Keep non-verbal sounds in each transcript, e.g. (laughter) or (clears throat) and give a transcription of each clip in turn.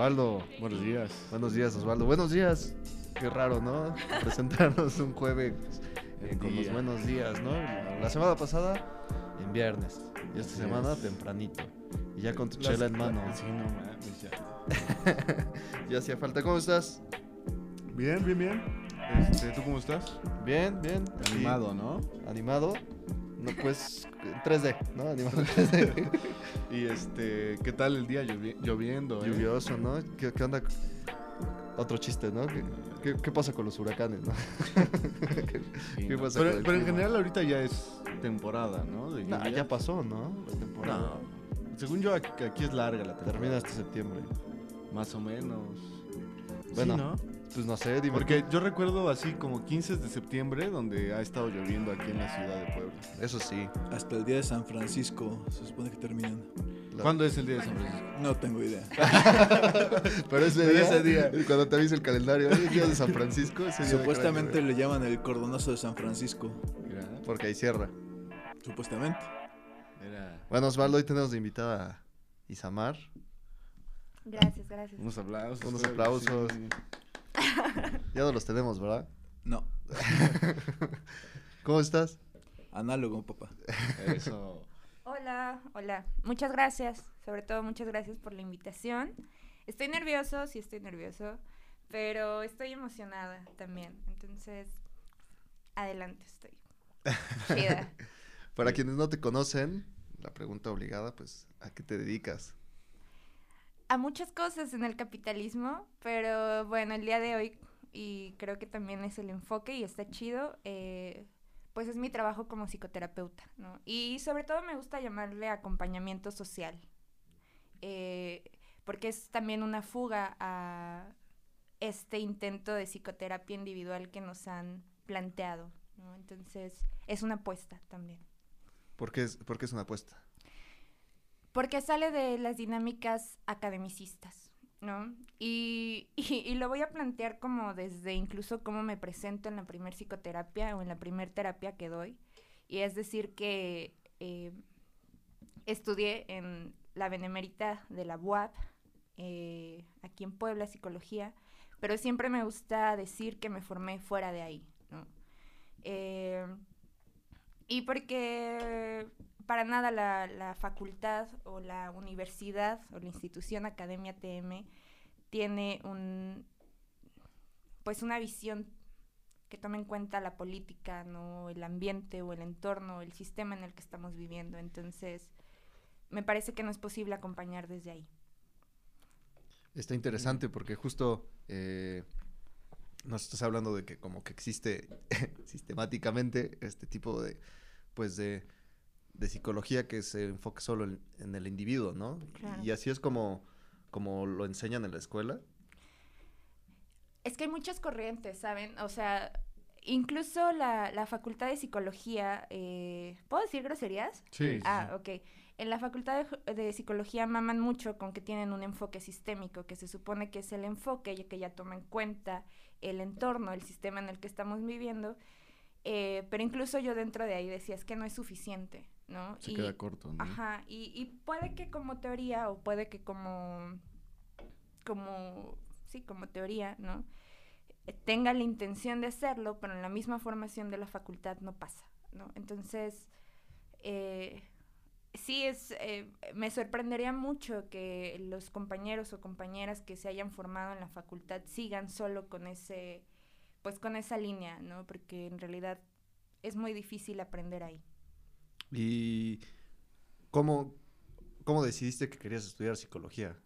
Osvaldo. Buenos días. Buenos días, Osvaldo. Buenos días. Qué raro, ¿no? (laughs) Presentarnos un jueves eh, con los buenos días, ¿no? La semana pasada en viernes. Y esta semana tempranito. Y ya con tu Las- chela en mano. (laughs) Sí, no mames, ya. (laughs) ya hacía falta. ¿Cómo estás? Bien, bien, bien. Este, ¿Tú cómo estás? Bien, bien. Animado, ¿no? Animado. No, pues 3D, ¿no? Animado (laughs) en 3D. Y este, ¿qué tal el día llovi- lloviendo? eh? Lluvioso, ¿no? ¿Qué, qué onda? Otro chiste, ¿no? ¿Qué, qué, qué pasa con los huracanes, no? (laughs) ¿Qué, Sí, qué no. pasa pero, con el pero en general ahorita ya es temporada, ¿no? De Nah, lluvia. ya pasó, ¿no? La temporada. No. Según yo, aquí, aquí es larga la temporada. Termina hasta septiembre. Más o menos. Bueno, Sí, ¿no? Pues no sé, dime. Porque yo recuerdo así como 15 de septiembre donde ha estado lloviendo aquí en la ciudad de Puebla. Eso sí. Hasta el día de San Francisco se supone que terminan. ¿Cuándo es el día de San Francisco? No tengo idea. (laughs) Pero ese día, ese día. cuando te avisa el calendario, "Ay, el día de San Francisco, ese día Supuestamente le llaman el cordonazo de San Francisco. Mira, Porque ahí cierra. Supuestamente. era Bueno, Osvaldo, hoy tenemos de invitada a Isamar. Gracias, gracias. unos aplausos. Unos que aplausos. sí. (laughs) Ya no los tenemos, ¿verdad? No. (laughs) ¿Cómo estás? Análogo, papá. Eso. Hola, hola. Muchas gracias. Sobre todo, muchas gracias por la invitación. Estoy nervioso, sí estoy nervioso, pero estoy emocionada también. Entonces, adelante, estoy. Chida. (laughs) Para quienes no te conocen, la pregunta obligada, pues, ¿a qué te dedicas? A muchas cosas en el capitalismo, pero bueno, el día de hoy, y creo que también es el enfoque y está chido, eh, pues es mi trabajo como psicoterapeuta, ¿no? Y sobre todo me gusta llamarle acompañamiento social, eh, porque es también una fuga a este intento de psicoterapia individual que nos han planteado, ¿no? Entonces, es una apuesta también. ¿Por qué es, por qué es una apuesta? Porque sale de las dinámicas academicistas, ¿no? Y, lo voy a plantear como desde incluso cómo me presento en la primer psicoterapia o en la primer terapia que doy. Y es decir que eh, estudié en la Benemérita de la UAP, eh, aquí en Puebla, psicología, pero siempre me gusta decir que me formé fuera de ahí, ¿no? Eh, y porque para nada la, la facultad o la universidad o la institución Academia TM tiene un pues una visión que tome en cuenta la política, no el ambiente o el entorno, el sistema en el que estamos viviendo. Entonces, me parece que no es posible acompañar desde ahí. Está interesante porque justo eh, nos estás hablando de que como que existe (laughs) sistemáticamente este tipo de, pues de, de psicología que se enfoque solo en, en el individuo, ¿no? Claro. Y así es como, como lo enseñan en la escuela. Es que hay muchas corrientes, ¿saben? O sea, incluso la, la facultad de psicología, eh, ¿puedo decir groserías? Sí. sí, Ah, sí. ok. En la facultad de, de psicología maman mucho con que tienen un enfoque sistémico, que se supone que es el enfoque y que ya toma en cuenta el entorno, el sistema en el que estamos viviendo. eh, pero incluso yo dentro de ahí decía, es que no es suficiente, ¿no? Se Y- queda corto, ¿no? Ajá, y, y puede que como teoría o puede que como, como, sí, como teoría, ¿no? Tenga la intención de hacerlo, pero en la misma formación de la facultad no pasa, ¿no? Entonces, eh, sí es, eh, me sorprendería mucho que los compañeros o compañeras que se hayan formado en la facultad sigan solo con ese, pues con esa línea, ¿no? Porque en realidad es muy difícil aprender ahí. ¿Y cómo, cómo decidiste que querías estudiar psicología?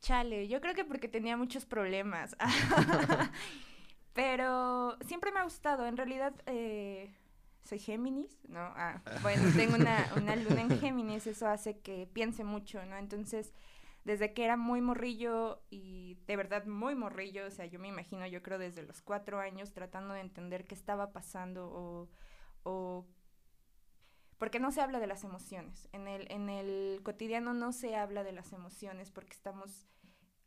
Chale, yo creo que porque tenía muchos problemas. (laughs) (laughs) Pero siempre me ha gustado. En realidad, eh, soy Géminis, ¿no? Ah, (laughs) bueno, tengo una, una luna en Géminis, eso hace que piense mucho, ¿no? Entonces, desde que era muy morrillo y de verdad muy morrillo, o sea, yo me imagino, yo creo desde los cuatro años tratando de entender qué estaba pasando o, o porque no se habla de las emociones. En el, en el cotidiano no se habla de las emociones porque estamos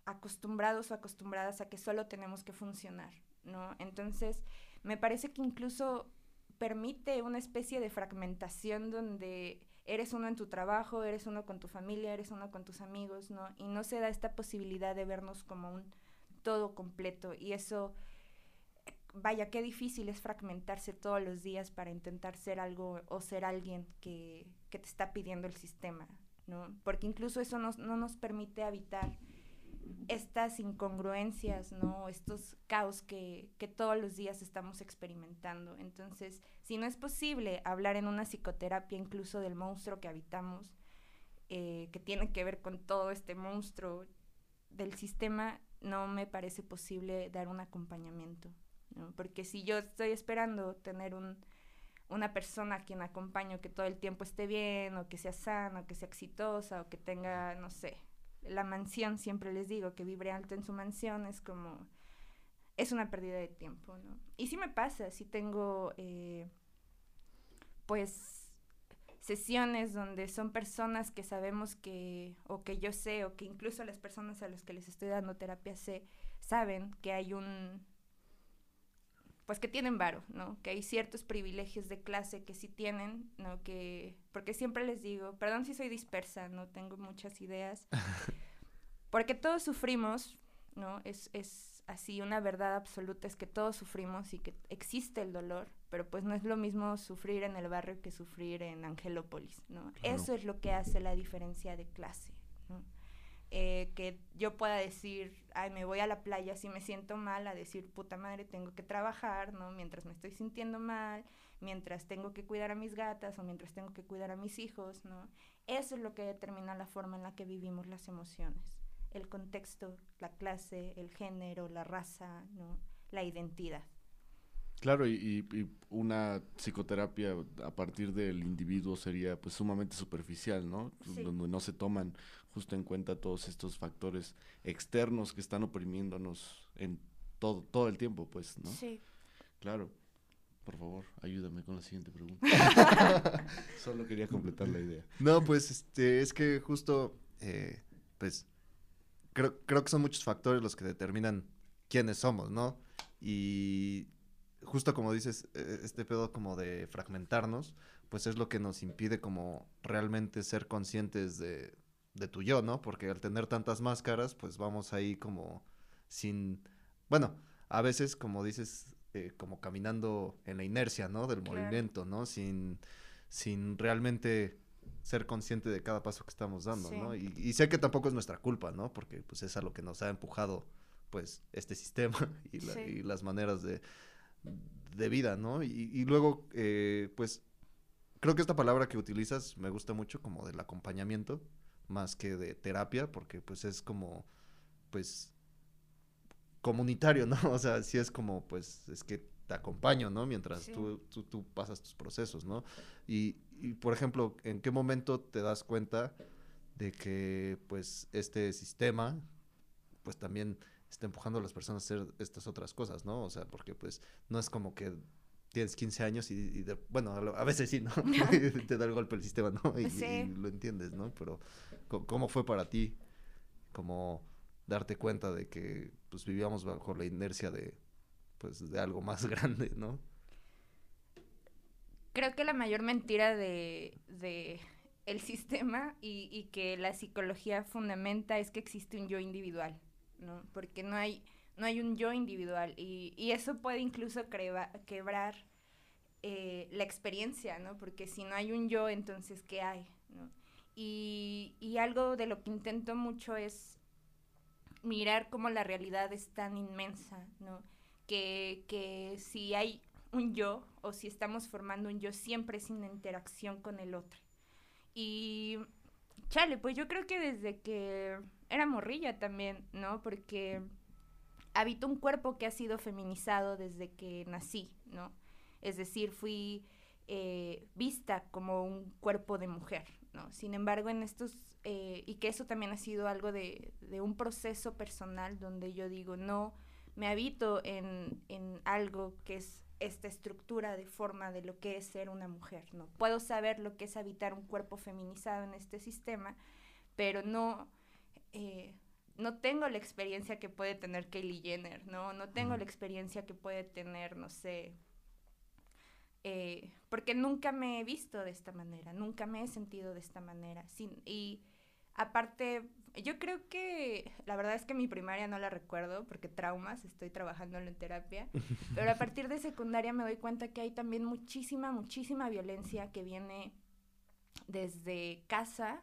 acostumbrados o acostumbradas a que solo tenemos que funcionar, ¿no? Entonces, me parece que incluso permite una especie de fragmentación donde eres uno en tu trabajo, eres uno con tu familia, eres uno con tus amigos, ¿no? Y no se da esta posibilidad de vernos como un todo completo y eso vaya, qué difícil es fragmentarse todos los días para intentar ser algo o ser alguien que, que te está pidiendo el sistema, ¿no? Porque incluso eso nos, no nos permite habitar estas incongruencias, ¿no? Estos caos que, que, todos los días estamos experimentando. Entonces, si no es posible hablar en una psicoterapia incluso del monstruo que habitamos, eh, que tiene que ver con todo este monstruo del sistema, no me parece posible dar un acompañamiento. Porque si yo estoy esperando tener un, una persona a quien acompaño que todo el tiempo esté bien, o que sea sana, o que sea exitosa, o que tenga, no sé, la mansión, siempre les digo, que vibre alto en su mansión, es como, es una pérdida de tiempo, ¿no? Y sí me pasa, sí tengo, eh, pues, sesiones donde son personas que sabemos que, o que yo sé, o que incluso las personas a las que les estoy dando terapia sé, saben que hay un, pues que tienen varo, ¿no? Que hay ciertos privilegios de clase que sí tienen, ¿no? Que, porque siempre les digo, perdón si soy dispersa, no tengo muchas ideas, (laughs) porque todos sufrimos, ¿no? Es, es así, una verdad absoluta es que todos sufrimos y que existe el dolor, pero pues no es lo mismo sufrir en el barrio que sufrir en Angelópolis, ¿no? Eso es lo que hace la diferencia de clase. Eh, que yo pueda decir, ay, me voy a la playa si me siento mal, a decir, puta madre, tengo que trabajar, ¿no? Mientras me estoy sintiendo mal, mientras tengo que cuidar a mis gatas o mientras tengo que cuidar a mis hijos, ¿no? Eso es lo que determina la forma en la que vivimos las emociones. El contexto, la clase, el género, la raza, ¿no? La identidad. Claro, y, una psicoterapia a partir del individuo sería pues sumamente superficial, ¿no? Donde no se toman justo en cuenta todos estos factores externos que están oprimiéndonos en todo, todo el tiempo, pues, ¿no? Sí. Claro. Por favor, ayúdame con la siguiente pregunta. (laughs) Solo quería completar la idea. No, pues este, es que justo, eh, pues, creo, creo que son muchos factores los que determinan quiénes somos, ¿no? Y justo como dices, e, este pedo como de fragmentarnos, pues es lo que nos impide como realmente ser conscientes de, de tu yo, ¿no? Porque al tener tantas máscaras, pues vamos ahí como sin, bueno, a veces como dices, eh, como caminando en la inercia, ¿no? Del movimiento, ¿no? Sin, sin realmente ser consciente de cada paso que estamos dando, ¿no? Y, y, sé que tampoco es nuestra culpa, ¿no? Porque pues es a lo que nos ha empujado, pues, este sistema (laughs) y, y las maneras de, de vida, ¿no? Y, luego, eh, pues, creo que esta palabra que utilizas me gusta mucho como del acompañamiento, más que de terapia, porque pues es como, pues, comunitario, (laughs) ¿no? O sea, sí es como, pues, es que te acompaño, ¿no? Mientras tú, tú, pasas tus procesos, ¿no? Y, y, por ejemplo, ¿en qué momento te das cuenta de que, pues, este sistema, pues también está empujando a las personas a hacer estas otras cosas, ¿no? O sea, porque pues no es como que tienes 15 años y, bueno, a veces sí, ¿no? (laughs) te da el golpe el sistema, ¿no? Y, lo entiendes, ¿no? Pero ¿cómo fue para ti como darte cuenta de que pues vivíamos bajo la inercia de pues de algo más (laughs) grande, ¿no? Creo que la mayor mentira de, de el sistema y, y que la psicología fundamenta es que existe un yo individual. ¿No? Porque no hay, no hay un yo individual y, y eso puede incluso quebrar eh, la experiencia, ¿no? Porque si no hay un yo, entonces, ¿qué hay? ¿no? Y, y algo de lo que intento mucho es mirar cómo la realidad es tan inmensa, ¿no? Que, que si hay un yo o si estamos formando un yo siempre sin interacción con el otro. Y chale, pues yo creo que desde que era morrilla también, ¿no? Porque habito un cuerpo que ha sido feminizado desde que nací, ¿no? Es decir, fui eh, vista como un cuerpo de mujer, ¿no? Sin embargo, en estos, eh, y que eso también ha sido algo de, de, un proceso personal donde yo digo, no, me habito en, en algo que es esta estructura de forma de lo que es ser una mujer, ¿no? Puedo saber lo que es habitar un cuerpo feminizado en este sistema, pero no, eh, no tengo la experiencia que puede tener Kylie Jenner, ¿no? No tengo la experiencia que puede tener, no sé, eh, porque nunca me he visto de esta manera, nunca me he sentido de esta manera. Sin, y aparte, yo creo que la verdad es que mi primaria no la recuerdo porque traumas, estoy trabajando en terapia, (laughs) pero a partir de secundaria me doy cuenta que hay también muchísima, muchísima violencia que viene desde casa.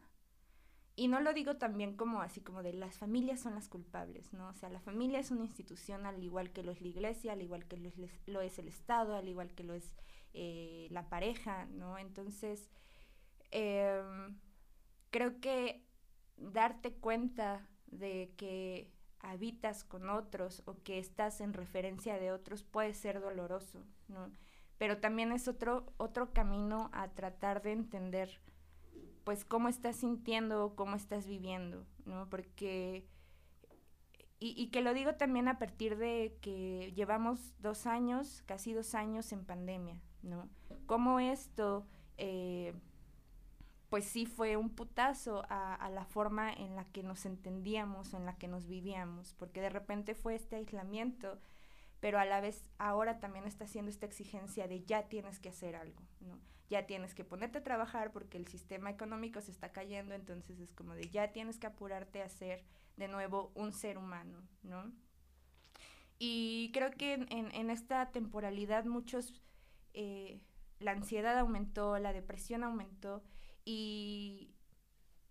Y no lo digo también como así como de las familias son las culpables, ¿no? O sea, la familia es una institución al igual que lo es la iglesia, al igual que lo es, lo es el Estado, al igual que lo es eh, la pareja, ¿no? Entonces, em, creo que darte cuenta de que habitas con otros o que estás en referencia de otros puede ser doloroso, ¿no? Pero también es otro, otro camino a tratar de entender, pues, cómo estás sintiendo, cómo estás viviendo, ¿no? Porque, y, y que lo digo también a partir de que llevamos dos años, casi dos años en pandemia, ¿no? Cómo esto... Eh, pues sí fue un putazo a, la forma en la que nos entendíamos, en la que nos vivíamos, porque de repente fue este aislamiento, pero a la vez ahora también está haciendo esta exigencia de ya tienes que hacer algo, ¿no? Ya tienes que ponerte a trabajar porque el sistema económico se está cayendo, entonces es como de ya tienes que apurarte a ser de nuevo un ser humano, ¿no? Y creo que en, esta temporalidad muchos, eh, la ansiedad aumentó, la depresión aumentó, y,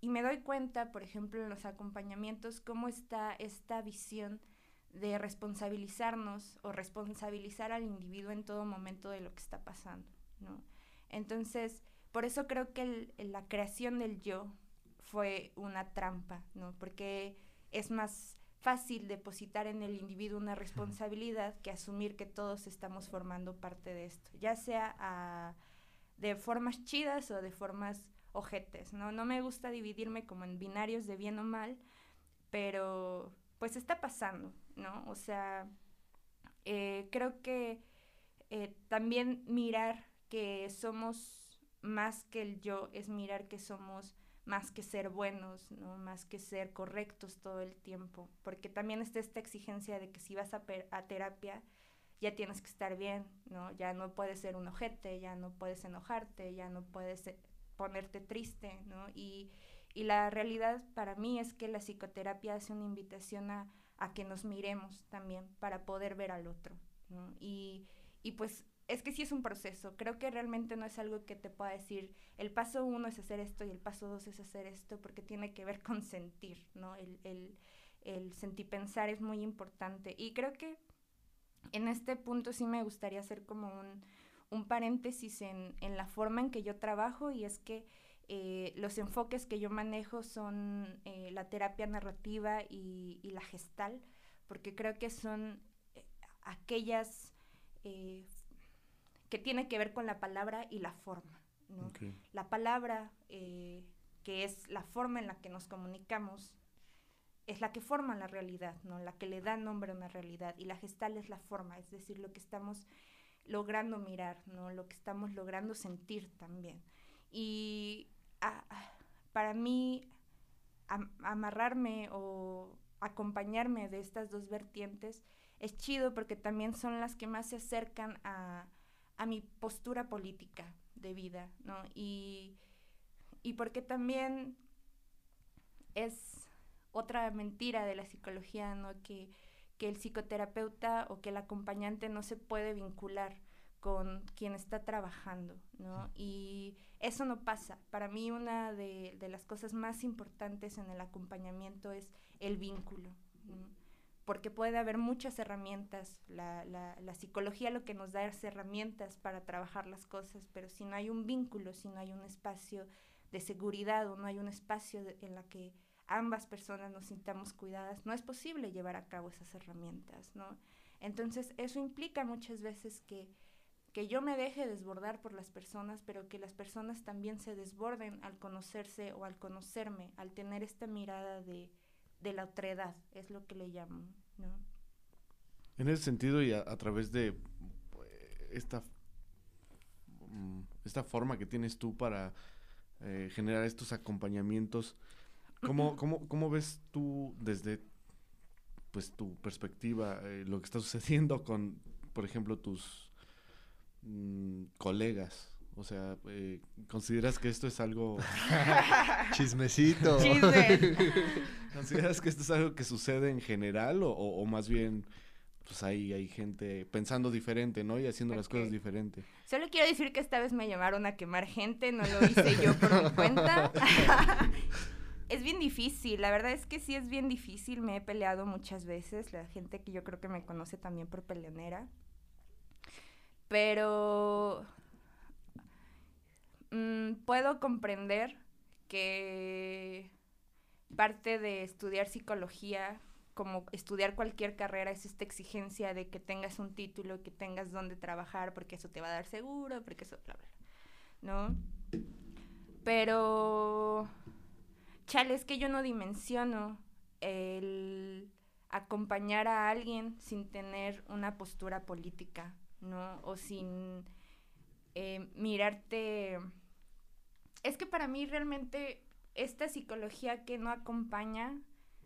me doy cuenta, por ejemplo, en los acompañamientos, cómo está esta visión de responsabilizarnos o responsabilizar al individuo en todo momento de lo que está pasando, ¿no? Entonces, por eso creo que la creación del yo fue una trampa, ¿no? Porque es más fácil depositar en el individuo una responsabilidad que asumir que todos estamos formando parte de esto, ya sea de formas chidas o de formas ojetes, ¿no? No me gusta dividirme como en binarios de bien o mal, pero pues está pasando, ¿no? O sea, eh, creo que eh, también mirar que somos más que el yo es mirar que somos más que ser buenos, ¿no? Más que ser correctos todo el tiempo, porque también está esta exigencia de que si vas a, a terapia, ya tienes que estar bien, ¿no? Ya no puedes ser un ojete, ya no puedes enojarte, ya no puedes ponerte triste, ¿no? Y, la realidad para mí es que la psicoterapia hace una invitación a, que nos miremos también para poder ver al otro, ¿no? Y, pues es que sí es un proceso, creo que realmente no es algo que te pueda decir, el paso uno es hacer esto y el paso dos es hacer esto, porque tiene que ver con sentir, ¿no? El, el, el sentir pensar es muy importante. Y creo que en este punto sí me gustaría hacer como un, un paréntesis en, en, la forma en que yo trabajo y es que eh, los enfoques que yo manejo son eh, la terapia narrativa y, la gestal, porque creo que son eh, aquellas que tienen que ver con la palabra y la forma. La palabra, que es la forma en la que nos comunicamos, es la que forma la realidad, ¿no? la que le da nombre a una realidad, y la gestal es la forma, es decir, lo que estamos logrando mirar, ¿no? Lo que estamos logrando sentir también. Y para mí, amarrarme o acompañarme de estas dos vertientes es chido porque también son las que más se acercan a, mi postura política de vida, ¿no? Y, y porque también es otra mentira de la psicología, ¿no? Que que el psicoterapeuta o que el acompañante no se puede vincular con quien está trabajando, ¿no? Y eso no pasa. Para mí una de, las cosas más importantes en el acompañamiento es el vínculo, porque puede haber muchas herramientas. La, la, psicología lo que nos da es herramientas para trabajar las cosas, pero si no hay un vínculo, si no hay un espacio de seguridad o no hay un espacio en la que ambas personas nos sintamos cuidadas, no es posible llevar a cabo esas herramientas, ¿no? Entonces, eso implica muchas veces que, que yo me deje desbordar por las personas, pero que las personas también se desborden al conocerse o al conocerme, al tener esta mirada de, de la otredad, es lo que le llamo, ¿no? En ese sentido y a, través de eh, esta, mm, esta forma que tienes tú para eh, generar estos acompañamientos, ¿Cómo, cómo, cómo ves tú desde pues tu perspectiva eh, lo que está sucediendo con, por ejemplo, tus mm, colegas? O sea, eh, ¿consideras que esto es algo... (laughs) Chismecito. Chisme. (laughs) ¿Consideras que esto es algo que sucede en general o, o- o más bien, pues ahí hay gente pensando diferente, ¿no? Y haciendo las cosas diferente. Solo quiero decir que esta vez me llamaron a quemar gente, no lo hice yo por mi cuenta. (laughs) es bien difícil, la verdad es que sí es bien difícil, me he peleado muchas veces, la gente que yo creo que me conoce también por peleonera. Pero mm, puedo comprender que parte de estudiar psicología, como estudiar cualquier carrera, es esta exigencia de que tengas un título, que tengas donde trabajar, porque eso te va a dar seguro, porque eso, bla, bla, ¿no? Pero, chale, es que yo no dimensiono el acompañar a alguien sin tener una postura política, ¿no? O sin eh, mirarte... Es que para mí realmente esta psicología que no acompaña,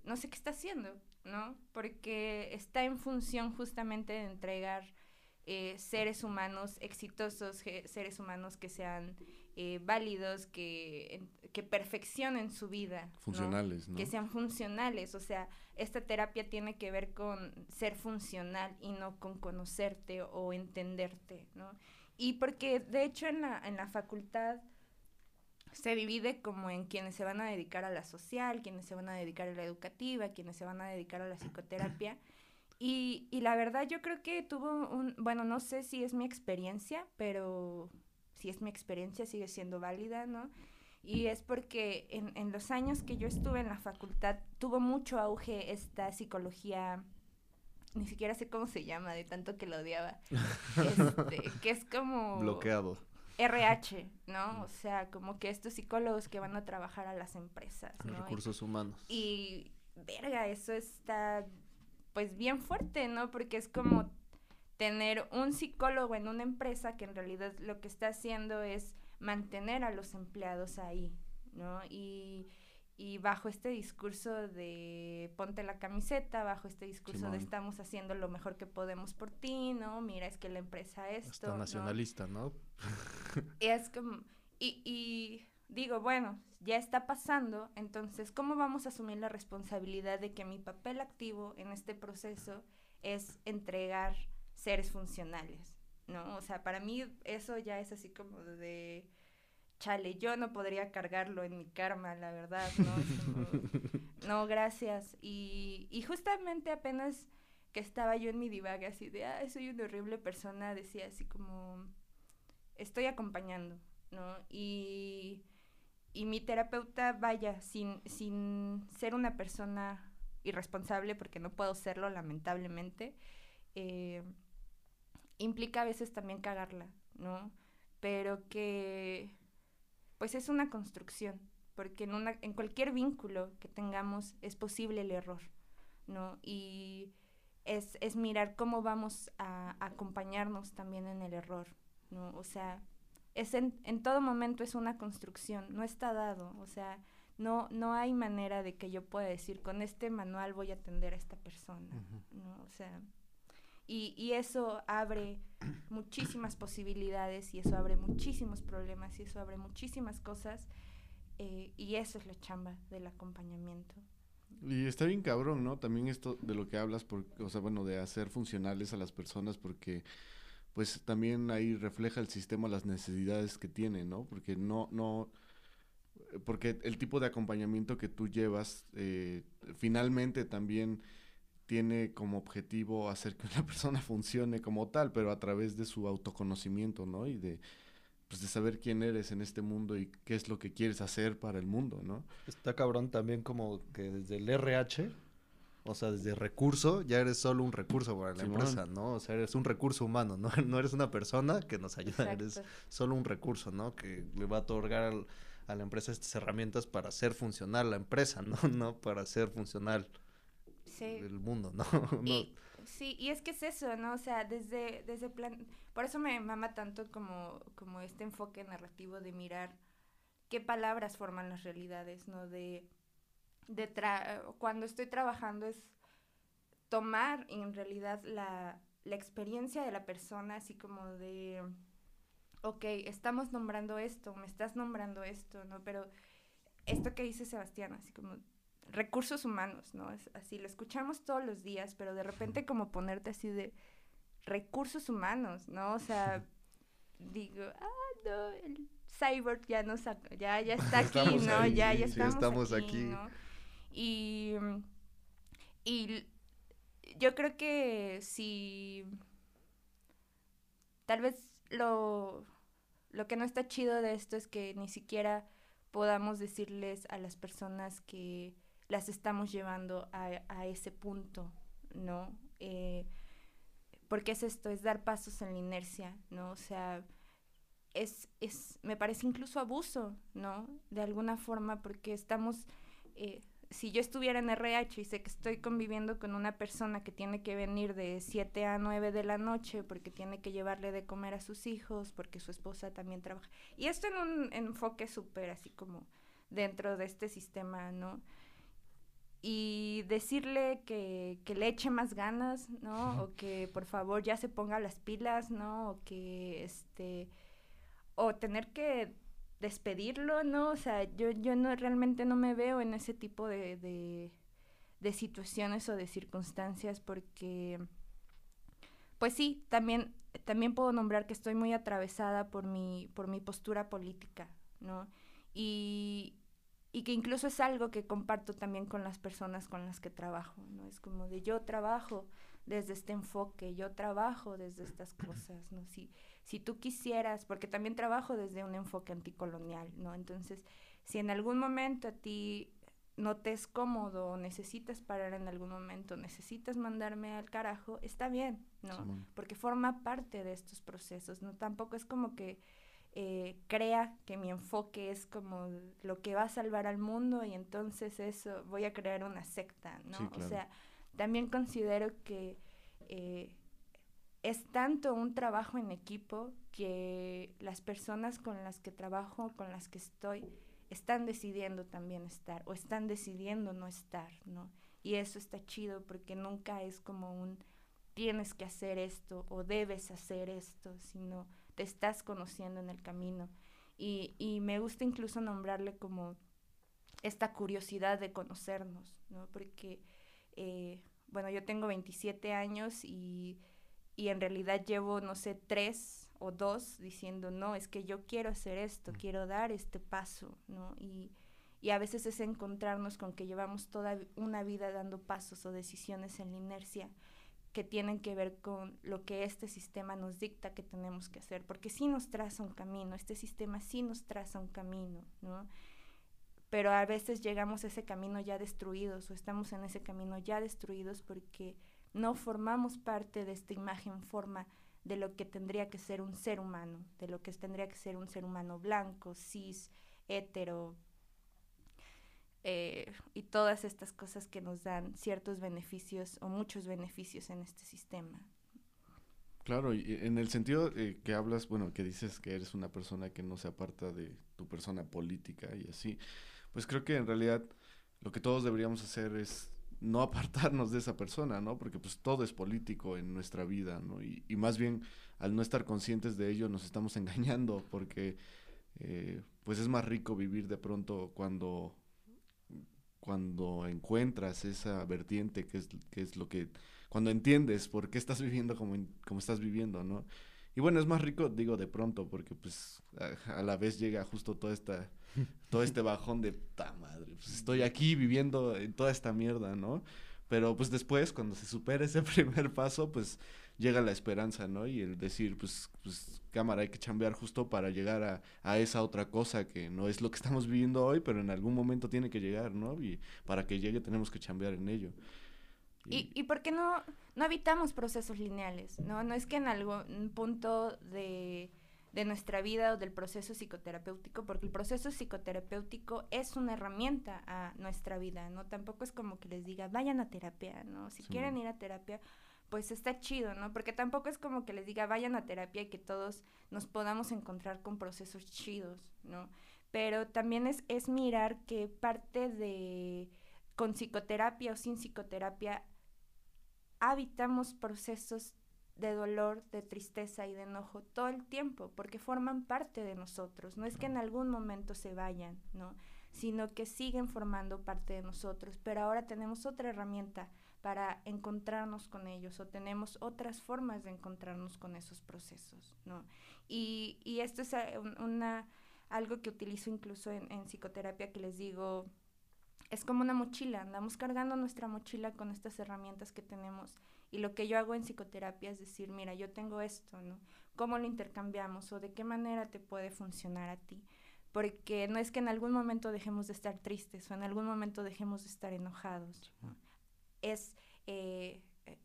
no sé qué está haciendo, ¿no? Porque está en función justamente de entregar eh, seres humanos exitosos, seres humanos que sean eh, válidos, que, que perfeccionen su vida. ¿no? Funcionales, ¿no? Que sean funcionales, o sea, esta terapia tiene que ver con ser funcional y no con conocerte o entenderte, ¿no? Y porque de hecho en la, en la facultad se divide como en quienes se van a dedicar a la social, quienes se van a dedicar a la educativa, quienes se van a dedicar a la psicoterapia. Y, y la verdad yo creo que tuvo un, bueno, no sé si es mi experiencia, pero si es mi experiencia sigue siendo válida, ¿no? Y es porque en, en los años que yo estuve en la facultad tuvo mucho auge esta psicología, ni siquiera sé cómo se llama, de tanto que lo odiaba, este, que es como... Bloqueado. RH, ¿no? O sea, como que estos psicólogos que van a trabajar a las empresas, ¿no? Y- Recursos humanos. Y, verga, eso está pues bien fuerte, ¿no? Porque es como tener un psicólogo en una empresa que en realidad lo que está haciendo es mantener a los empleados ahí, ¿no? Y, y bajo este discurso de ponte la camiseta, bajo este discurso de estamos haciendo lo mejor que podemos por ti, ¿no? Mira, es que la empresa esto, ¿no? nacionalista, ¿no? Y (laughs) es como, y, y digo, bueno, ya está pasando, entonces, ¿cómo vamos a asumir la responsabilidad de que mi papel activo en este proceso es entregar seres funcionales? ¿No? O sea, para mí eso ya es así como de, chale, yo no podría cargarlo en mi karma, la verdad, ¿no? Como, (laughs) no, gracias. Y, y justamente apenas que estaba yo en mi divague así de, ah, soy una horrible persona, decía así como, estoy acompañando, ¿no? Y, y mi terapeuta, vaya, sin, sin ser una persona irresponsable, porque no puedo serlo, lamentablemente, eh, implica a veces también cagarla, ¿no? Pero que, pues es una construcción, porque en, una, en cualquier vínculo que tengamos es posible el error, ¿no? Y es, es mirar cómo vamos a acompañarnos también en el error, ¿no? O sea, es en, en todo momento es una construcción, no está dado, o sea, no, no hay manera de que yo pueda decir, con este manual voy a atender a esta persona, ¿no? O sea, y, y eso abre muchísimas posibilidades y eso abre muchísimos problemas y eso abre muchísimas cosas eh, y eso es la chamba del acompañamiento. Y está bien cabrón, ¿no? También esto de lo que hablas, por, o sea, bueno, de hacer funcionales a las personas, porque pues también ahí refleja el sistema las necesidades que tiene, ¿no? Porque no, no, porque el tipo de acompañamiento que tú llevas, eh, finalmente también tiene como objetivo hacer que una (laughs) persona funcione como tal, pero a través de su autoconocimiento, ¿no? Y de, pues de saber quién eres en este mundo y qué es lo que quieres hacer para el mundo, ¿no? Está cabrón también como que desde el RH, o sea, desde recurso, ya eres solo un recurso para la empresa, ¿no? O sea, eres un recurso humano, ¿no? (laughs) No eres una persona que nos ayuda, eres solo un recurso, ¿no? Que le va a otorgar al- a la empresa estas herramientas para hacer funcional la empresa, (laughs) ¿no? No para hacer funcional Sí. el mundo, ¿no? (laughs) No- Y, sí, y es que es eso, ¿no? O sea, desde, desde plan... Por eso me mama tanto como, como este enfoque narrativo de mirar qué palabras forman las realidades, ¿no? De, de tra- cuando estoy trabajando es tomar en realidad la, la experiencia de la persona, así como de ok, estamos nombrando esto, me estás nombrando esto, ¿no? Pero esto que dice Sebastián, así como recursos humanos, ¿no? Es así, lo escuchamos todos los días, pero de repente como ponerte así de recursos humanos, ¿no? O sea, (laughs) digo, ah, no, el cyborg ya no ya, ya está (laughs) aquí, ¿no? ya, ya estamos, aquí, ¿no? Y, y yo creo que si tal vez lo, lo que no está chido de esto es que ni siquiera podamos decirles a las personas que las estamos llevando a, a ese punto, ¿no? Eh, porque es esto, es dar pasos en la inercia, ¿no? O sea, es, es, me parece incluso abuso, ¿no? De alguna forma, porque estamos, eh, si yo estuviera en RH y sé que estoy conviviendo con una persona que tiene que venir de 7 a 9 de la noche porque tiene que llevarle de comer a sus hijos, porque su esposa también trabaja. Y esto en un enfoque súper así como dentro de este sistema, ¿no? Y decirle que, que, le eche más ganas, ¿no? O que por favor ya se ponga las pilas, ¿no? O que este o tener que despedirlo, ¿no? O sea, yo, yo no realmente no me veo en ese tipo de, de, de situaciones o de circunstancias porque pues sí, también, también puedo nombrar que estoy muy atravesada por mi, por mi postura política, ¿no? Y, y que incluso es algo que comparto también con las personas con las que trabajo, ¿no? Es como de yo trabajo desde este enfoque, yo trabajo desde estas cosas, ¿no? Si, si tú quisieras, porque también trabajo desde un enfoque anticolonial, ¿no? Entonces, si en algún momento a ti no te es cómodo, necesitas parar en algún momento, necesitas mandarme al carajo, está bien, ¿no? Porque forma parte de estos procesos, ¿no? Tampoco es como que eh, crea que mi enfoque es como lo que va a salvar al mundo y entonces eso voy a crear una secta, ¿no? O sea, también considero que eh, es tanto un trabajo en equipo que las personas con las que trabajo, con las que estoy, están decidiendo también estar o están decidiendo no estar, ¿no? Y eso está chido porque nunca es como un tienes que hacer esto o debes hacer esto, sino te estás conociendo en el camino. Y, y me gusta incluso nombrarle como esta curiosidad de conocernos, ¿no? Porque, eh, bueno, yo tengo 27 años y, y, en realidad llevo, no sé, tres o dos diciendo, no, es que yo quiero hacer esto, quiero dar este paso, ¿no? Y, y a veces es encontrarnos con que llevamos toda una vida dando pasos o decisiones en la inercia que tienen que ver con lo que este sistema nos dicta que tenemos que hacer, porque sí nos traza un camino, este sistema sí nos traza un camino, ¿no? Pero a veces llegamos a ese camino ya destruidos o estamos en ese camino ya destruidos porque no formamos parte de esta imagen forma de lo que tendría que ser un ser humano, de lo que tendría que ser un ser humano blanco, cis, hetero, eh, y todas estas cosas que nos dan ciertos beneficios o muchos beneficios en este sistema. Claro, y en el sentido eh, que hablas, bueno, que dices que eres una persona que no se aparta de tu persona política y así, pues creo que en realidad lo que todos deberíamos hacer es no (laughs) apartarnos de esa persona, ¿no? Porque pues todo es político en nuestra vida, ¿no? Y, y más bien al no estar conscientes de ello nos estamos (laughs) engañando porque eh, pues es más rico vivir de pronto cuando cuando encuentras esa vertiente que es, que es lo que, cuando entiendes por qué estás viviendo como, como estás viviendo, ¿no? Y bueno, es más rico, digo, de pronto, porque pues a, la vez llega justo toda esta, todo este bajón de, ta madre, pues estoy aquí viviendo en toda esta mierda, ¿no? Pero pues después, cuando se supera ese (laughs) primer paso, pues llega la esperanza, ¿no? Y el decir, pues, pues cámara, hay que chambear justo para llegar a, a, esa otra cosa que no es lo que estamos viviendo hoy, pero en algún momento tiene que llegar, ¿no? Y para que llegue tenemos que chambear en ello. ¿Y, ¿Y por qué no, no evitamos procesos lineales? ¿no? no es que en algún punto de, de nuestra vida o del proceso psicoterapéutico, porque el proceso psicoterapéutico es una herramienta a nuestra vida, ¿no? Tampoco es como que les diga, vayan a terapia, ¿no? Si quieren ir a terapia, pues está chido, ¿no? Porque tampoco es como que les diga vayan a terapia y que todos nos podamos encontrar con procesos chidos, ¿no? Pero también es, es mirar que parte de, con psicoterapia o sin psicoterapia, habitamos procesos de dolor, de tristeza y de enojo todo el tiempo, porque forman parte de nosotros. No es que en algún momento se vayan, ¿no? Sino que siguen formando parte de nosotros, pero ahora tenemos otra herramienta para encontrarnos con ellos o tenemos otras formas de encontrarnos con esos procesos, ¿no? Y, y esto es eh, una, algo que utilizo incluso en, en psicoterapia que les digo, es como una mochila, andamos cargando nuestra mochila con estas herramientas que tenemos y lo que yo hago en psicoterapia es decir, mira, yo tengo esto, ¿no? ¿Cómo lo intercambiamos o de qué manera te puede funcionar a ti? Porque no es que en algún momento dejemos de estar tristes o en algún momento dejemos de estar enojados. ¿no? Es, eh, eh,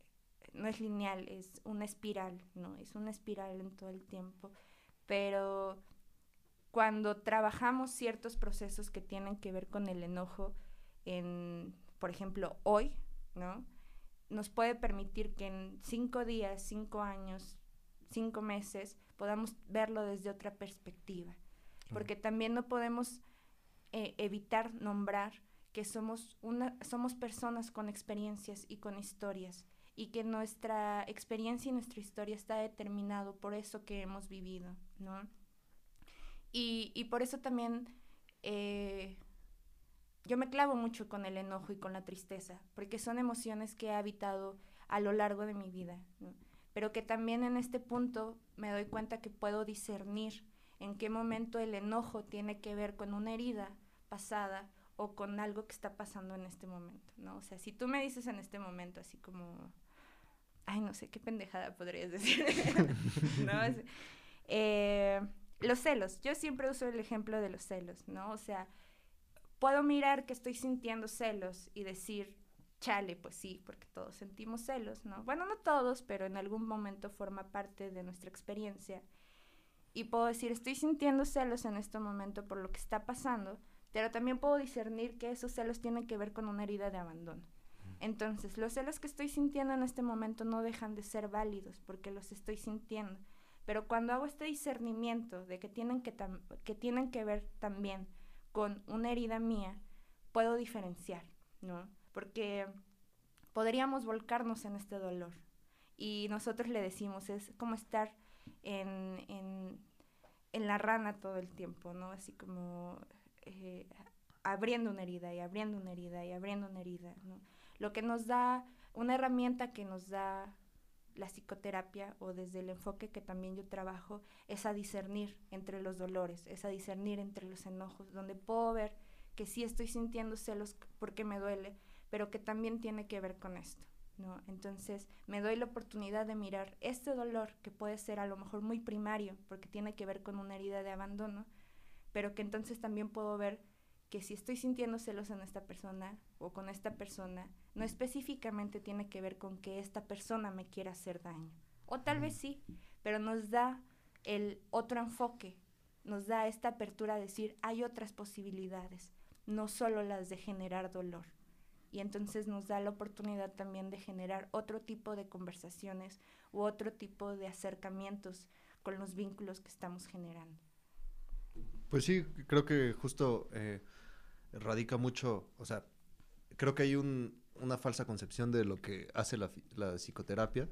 no es lineal, es una espiral, ¿no? Es una espiral en todo el tiempo. Pero cuando trabajamos ciertos procesos que tienen que ver con el enojo, en, por ejemplo, hoy, ¿no? nos puede permitir que en cinco días, cinco años, cinco meses podamos verlo desde otra perspectiva. Porque también no podemos eh, evitar nombrar que somos, una, somos personas con experiencias y con historias y que nuestra experiencia y nuestra historia está determinado por eso que hemos vivido, ¿no? Y, y por eso también eh, yo me clavo mucho con el enojo y con la tristeza, porque son emociones que he habitado a lo largo de mi vida, pero que también en este punto me doy cuenta que puedo discernir en qué momento el enojo tiene que ver con una herida pasada o con algo que está pasando en este momento, ¿no? O sea, si tú me dices en este momento así como, ay, no sé, qué pendejada podrías (laughs) decir, ¿no? (laughs) Eh, los celos, yo siempre uso el ejemplo de los celos, ¿no? O sea, puedo mirar que estoy sintiendo celos y decir, chale, pues sí, porque todos sentimos celos, ¿no? Bueno, no todos, pero en algún momento forma parte de nuestra experiencia. Y puedo decir, estoy sintiendo celos en este momento por lo que está pasando, pero también puedo discernir que esos celos tienen que ver con una herida de abandono. Entonces, los celos que estoy sintiendo en este momento no dejan de ser válidos porque los estoy sintiendo. Pero cuando hago este discernimiento de que tienen que, que, tienen que ver también con una herida mía, puedo diferenciar, ¿no? Porque podríamos volcarnos en este dolor. Y nosotros le decimos, es como estar en, en, en la rana todo el tiempo, ¿no? Así como eh, abriendo una herida y abriendo una herida y abriendo una herida, ¿no? Lo que nos da, una herramienta que nos da la psicoterapia o desde el enfoque que también yo trabajo es a discernir entre los dolores, es a discernir entre los enojos, donde puedo ver que sí estoy sintiendo celos porque me duele, pero que también tiene que ver con esto, ¿no? Entonces me doy la oportunidad de mirar este dolor que puede ser a lo mejor muy primario porque tiene que ver con una herida de abandono, pero que entonces también puedo ver que si estoy sintiendo celos en esta persona o con esta persona, no específicamente tiene que ver con que esta persona me quiera hacer daño. O tal vez sí, pero nos da el otro enfoque, nos da esta apertura a decir, hay otras posibilidades, no solo las de generar dolor. Y entonces nos da la oportunidad también de generar otro tipo de conversaciones u otro tipo de acercamientos con los vínculos que estamos generando. Pues sí, creo que justo eh, radica mucho, o sea, creo que hay un, una falsa concepción de lo que hace la, la psicoterapia.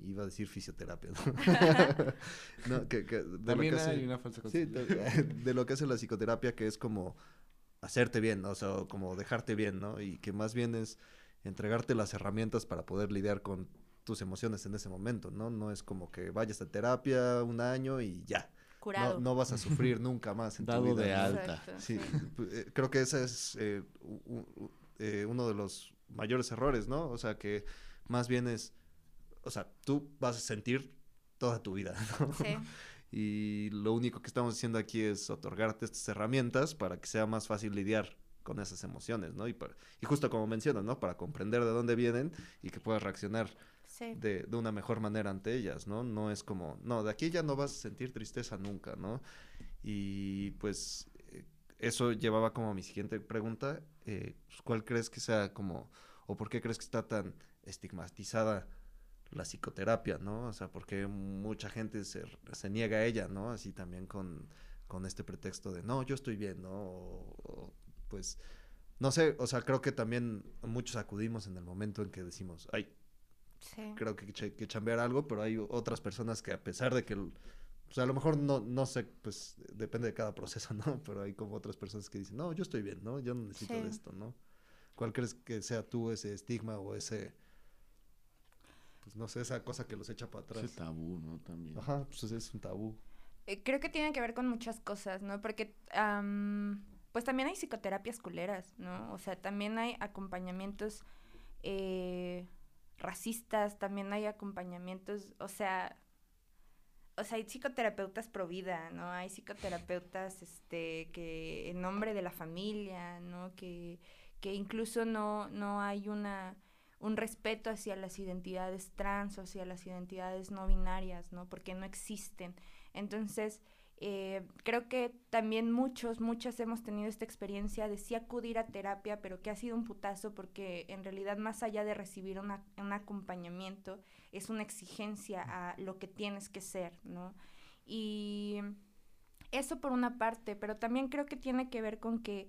Iba a decir fisioterapia, ¿no? (laughs) no que, que de También lo que hay hace, una falsa sí, concepción. de, (laughs) de lo que hace la psicoterapia, que es como hacerte bien, ¿no? o sea, como dejarte bien, ¿no? Y que más bien es entregarte las herramientas para poder lidiar con tus emociones en ese momento, ¿no? No es como que vayas a terapia un año y ya. Curado. No, no vas a sufrir nunca más en Dado tu vida. de alta. Exacto, Sí, pu- eh, creo que ese es eh, eh, uno de los mayores errores, ¿no? O sea, que más bien es, o sea, tú vas a sentir toda tu vida, (laughs) ¿no? Sí. Y lo único que estamos haciendo aquí es otorgarte estas herramientas para que sea más fácil lidiar con esas emociones, ¿no? Y, para- y justo como mencionas, ¿no? Para comprender de dónde vienen y que puedas reaccionar De, de una mejor manera ante ellas, ¿no? No es como, no, de aquí ya no vas a sentir tristeza nunca, ¿no? Y pues eh, eso llevaba como a mi siguiente pregunta, eh, pues, ¿cuál crees que sea como, o por qué crees que está tan estigmatizada la psicoterapia, ¿no? O sea, porque mucha gente se, se niega a ella, ¿no? Así también con, con este pretexto de, no, yo estoy bien, ¿no? O, pues, no sé, o sea, creo que también muchos acudimos en el momento en que decimos, ay, Sí. creo que, che- que chambear algo, pero hay otras personas que a pesar de que, o sea, a lo mejor no, no sé, pues depende de cada proceso, (laughs) ¿no? Pero hay como otras personas que dicen, no, yo estoy bien, ¿no? Yo no necesito de esto, ¿no? ¿Cuál crees que sea tú ese estigma o ese, pues no sé, esa cosa que los echa para atrás? Ese tabú, ¿no? También. Ajá, pues es un tabú. Eh, Creo que tiene que ver con muchas cosas, ¿no? Porque, pues también hay psicoterapias culeras, ¿no? O sea, también hay acompañamientos eh, racistas, también hay acompañamientos, o sea, o sea, hay psicoterapeutas pro vida, ¿no? Hay psicoterapeutas, este, que en nombre de la familia, ¿no? Que, que incluso no, no hay una un respeto hacia las identidades trans hacia las identidades no binarias, ¿no? Porque no existen. Entonces, eh, creo que también muchos, muchas hemos tenido esta experiencia de sí acudir a terapia, pero que ha sido un putazo porque en realidad más allá de recibir una- un acompañamiento, es una exigencia a lo que tienes que ser, ¿no? Y eso por una parte, pero también creo que tiene que ver con que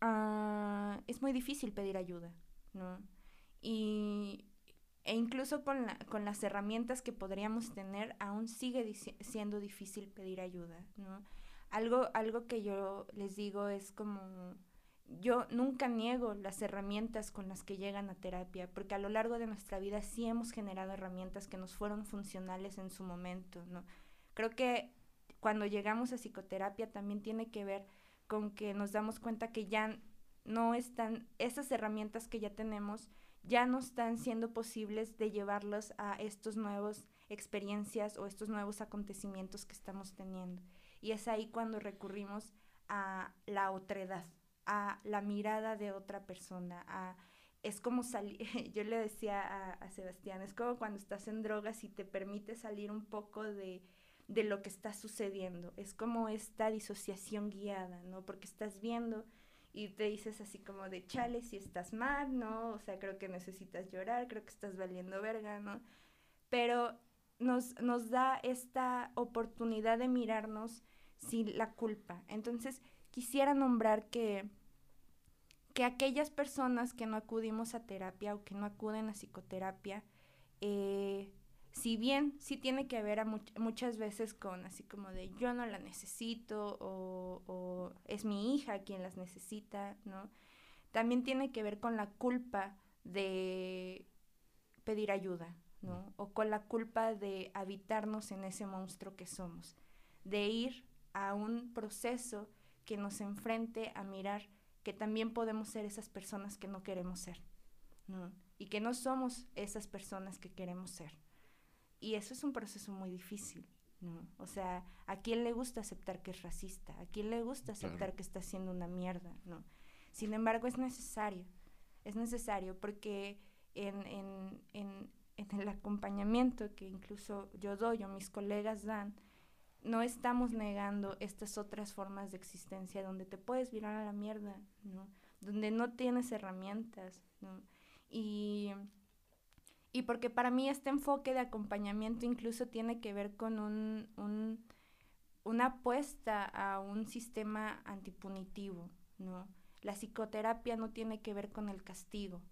ah, es muy difícil pedir ayuda, ¿no? Y, e incluso con, la- con las herramientas que podríamos tener, aún sigue siendo difícil pedir ayuda, ¿no? Algo, algo que yo les digo es como, yo nunca niego las herramientas con las que llegan a terapia, porque a lo largo de nuestra vida sí hemos generado herramientas que nos fueron funcionales en su momento, ¿no? Creo que cuando llegamos a psicoterapia también tiene que ver con que nos damos cuenta que ya no están, esas herramientas que ya tenemos, ya no están siendo posibles de llevarlos a estos nuevos experiencias o estos nuevos acontecimientos que estamos teniendo. Y es ahí cuando recurrimos a la otredad, a la mirada de otra persona, a es como salir, (laughs) yo le decía a, a Sebastián, es como cuando estás en drogas y te permite salir un poco de, de lo que está sucediendo. Es como esta disociación guiada, ¿no? Porque estás viendo y te dices así como de chale si estás mal, ¿no? O sea, creo que necesitas llorar, creo que estás valiendo verga, ¿no? Pero nos, nos da esta oportunidad de mirarnos sin la culpa. Entonces, quisiera nombrar que, que aquellas personas que no acudimos a terapia o que no acuden a psicoterapia, eh, si bien sí tiene que ver a much- muchas veces con así como de yo no la necesito o, o es mi hija quien las necesita, ¿no? También tiene que ver con la culpa de pedir ayuda, ¿no? O con la culpa de habitarnos en ese monstruo que somos, de ir a un proceso que nos enfrente a mirar que también podemos ser esas personas que no queremos ser, ¿no? Y que no somos esas personas que queremos ser. Y eso es un proceso muy difícil, ¿no? O sea, ¿a quién le gusta aceptar que es racista? ¿A quién le gusta aceptar Claro. que está haciendo una mierda, ¿no? Sin embargo, es necesario, es necesario porque en, en, en, en el acompañamiento que incluso yo doy o mis colegas dan, no estamos negando estas otras formas de existencia donde te puedes virar a la mierda, ¿no? Donde no tienes herramientas, ¿no? Y, y porque para mí este enfoque de acompañamiento incluso tiene que ver con un, un- una apuesta a un sistema antipunitivo, ¿no? La psicoterapia no tiene que ver con el castigo.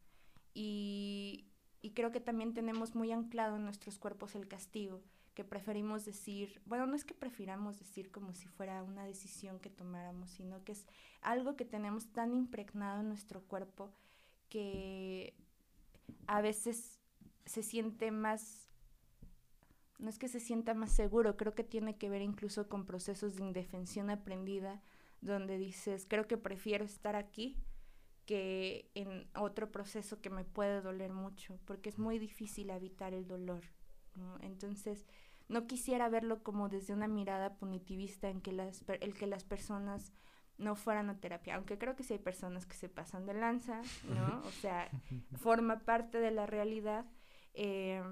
Y, y creo que también tenemos muy anclado en nuestros cuerpos el castigo, que preferimos decir, bueno, no es que prefiramos decir como si fuera una decisión que tomáramos, sino que es algo que tenemos tan impregnado en nuestro cuerpo que a veces se siente más, no es que se sienta más seguro, creo que tiene que ver incluso con procesos de indefensión aprendida, donde dices, creo que prefiero estar aquí que en otro proceso que me puede doler mucho, porque es muy difícil evitar el dolor. ¿no? Entonces, no quisiera verlo como desde una mirada punitivista en que las, el que las personas no fueran a terapia, aunque creo que sí hay personas que se pasan de lanza, ¿no? O sea, forma parte de la realidad. Eh,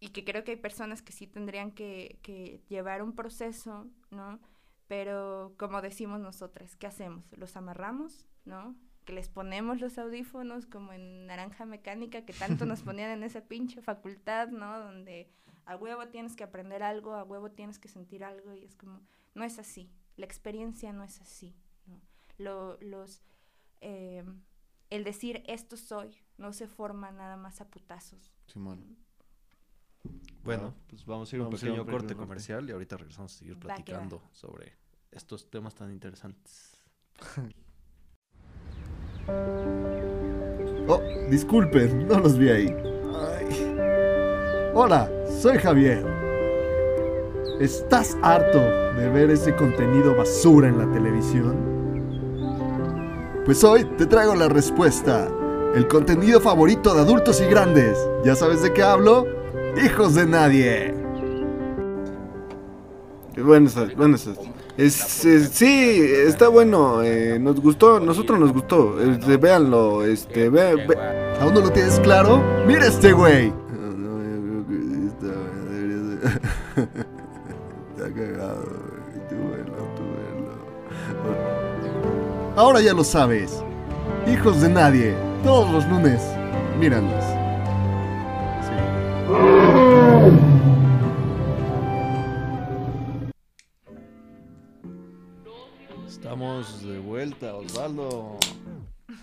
y que creo que hay personas que sí tendrían que, que llevar un proceso, ¿no? Pero como decimos nosotras, ¿qué hacemos? ¿Los amarramos, ¿no? Que les ponemos los audífonos como en naranja mecánica que tanto nos (laughs) ponían en esa pinche facultad, ¿no? Donde a huevo tienes que aprender algo, a huevo tienes que sentir algo y es como, no es así, la experiencia no es así, ¿no? Lo- los, eh, el decir esto soy no se forma nada más a putazos. Simón. Bueno, pues vamos a ir a un a pequeño corte comercial y ahorita regresamos a seguir Va que va. platicando sobre estos temas tan interesantes. (laughs) Oh, disculpen, no los vi ahí. Hola, soy Javier. ¿Estás harto de ver ese contenido basura en la televisión? Pues hoy te traigo la respuesta. El contenido favorito de adultos y grandes. ¿Ya sabes de qué hablo? Hijos de nadie. Buenas tardes, buenas tardes. Es, es- sí, está bueno, eh, nos gustó, nosotros nos gustó, este, véanlo, este, ve, ve- ¿Aún no lo tienes claro? ¡Mira este güey! Ahora ya lo sabes. Hijos de nadie. Todos los lunes. Míranos. Estamos de vuelta, Osvaldo.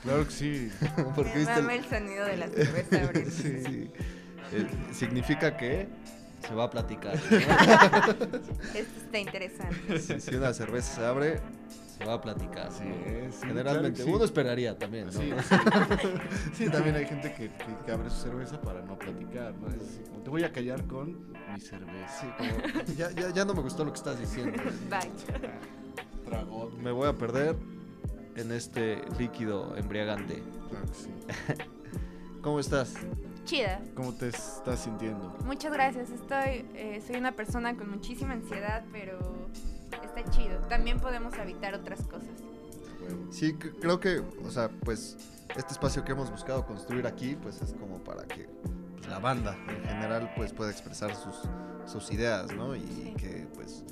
Claro que sí. (laughs) Porque Me viste mama el sonido de la cerveza. (laughs) Sí, sí. Eh, significa que se va a platicar. (laughs) Esto está interesante. si, si una cerveza se abre, se va a platicar. Así es. sí, Generalmente, claro sí. uno esperaría también, ¿no? (laughs) Sí, sí, también hay gente que, que- que abre su cerveza para no platicar, ¿no? Es así como, te voy a callar con mi cerveza. Sí, como, ya, ya, ya no me gustó lo que estás diciendo. Bye. Tragote. Me voy a perder en este líquido embriagante. Claro que sí. (laughs) ¿Cómo estás? Chida. ¿Cómo te estás sintiendo? Muchas gracias. Estoy, eh, soy una persona con muchísima ansiedad, pero está chido. También podemos evitar otras cosas. Sí, creo que, o sea, pues este espacio que hemos buscado construir aquí, pues es como para que pues, la banda en general pues pueda expresar sus, sus ideas, ¿no? Y Sí. que pues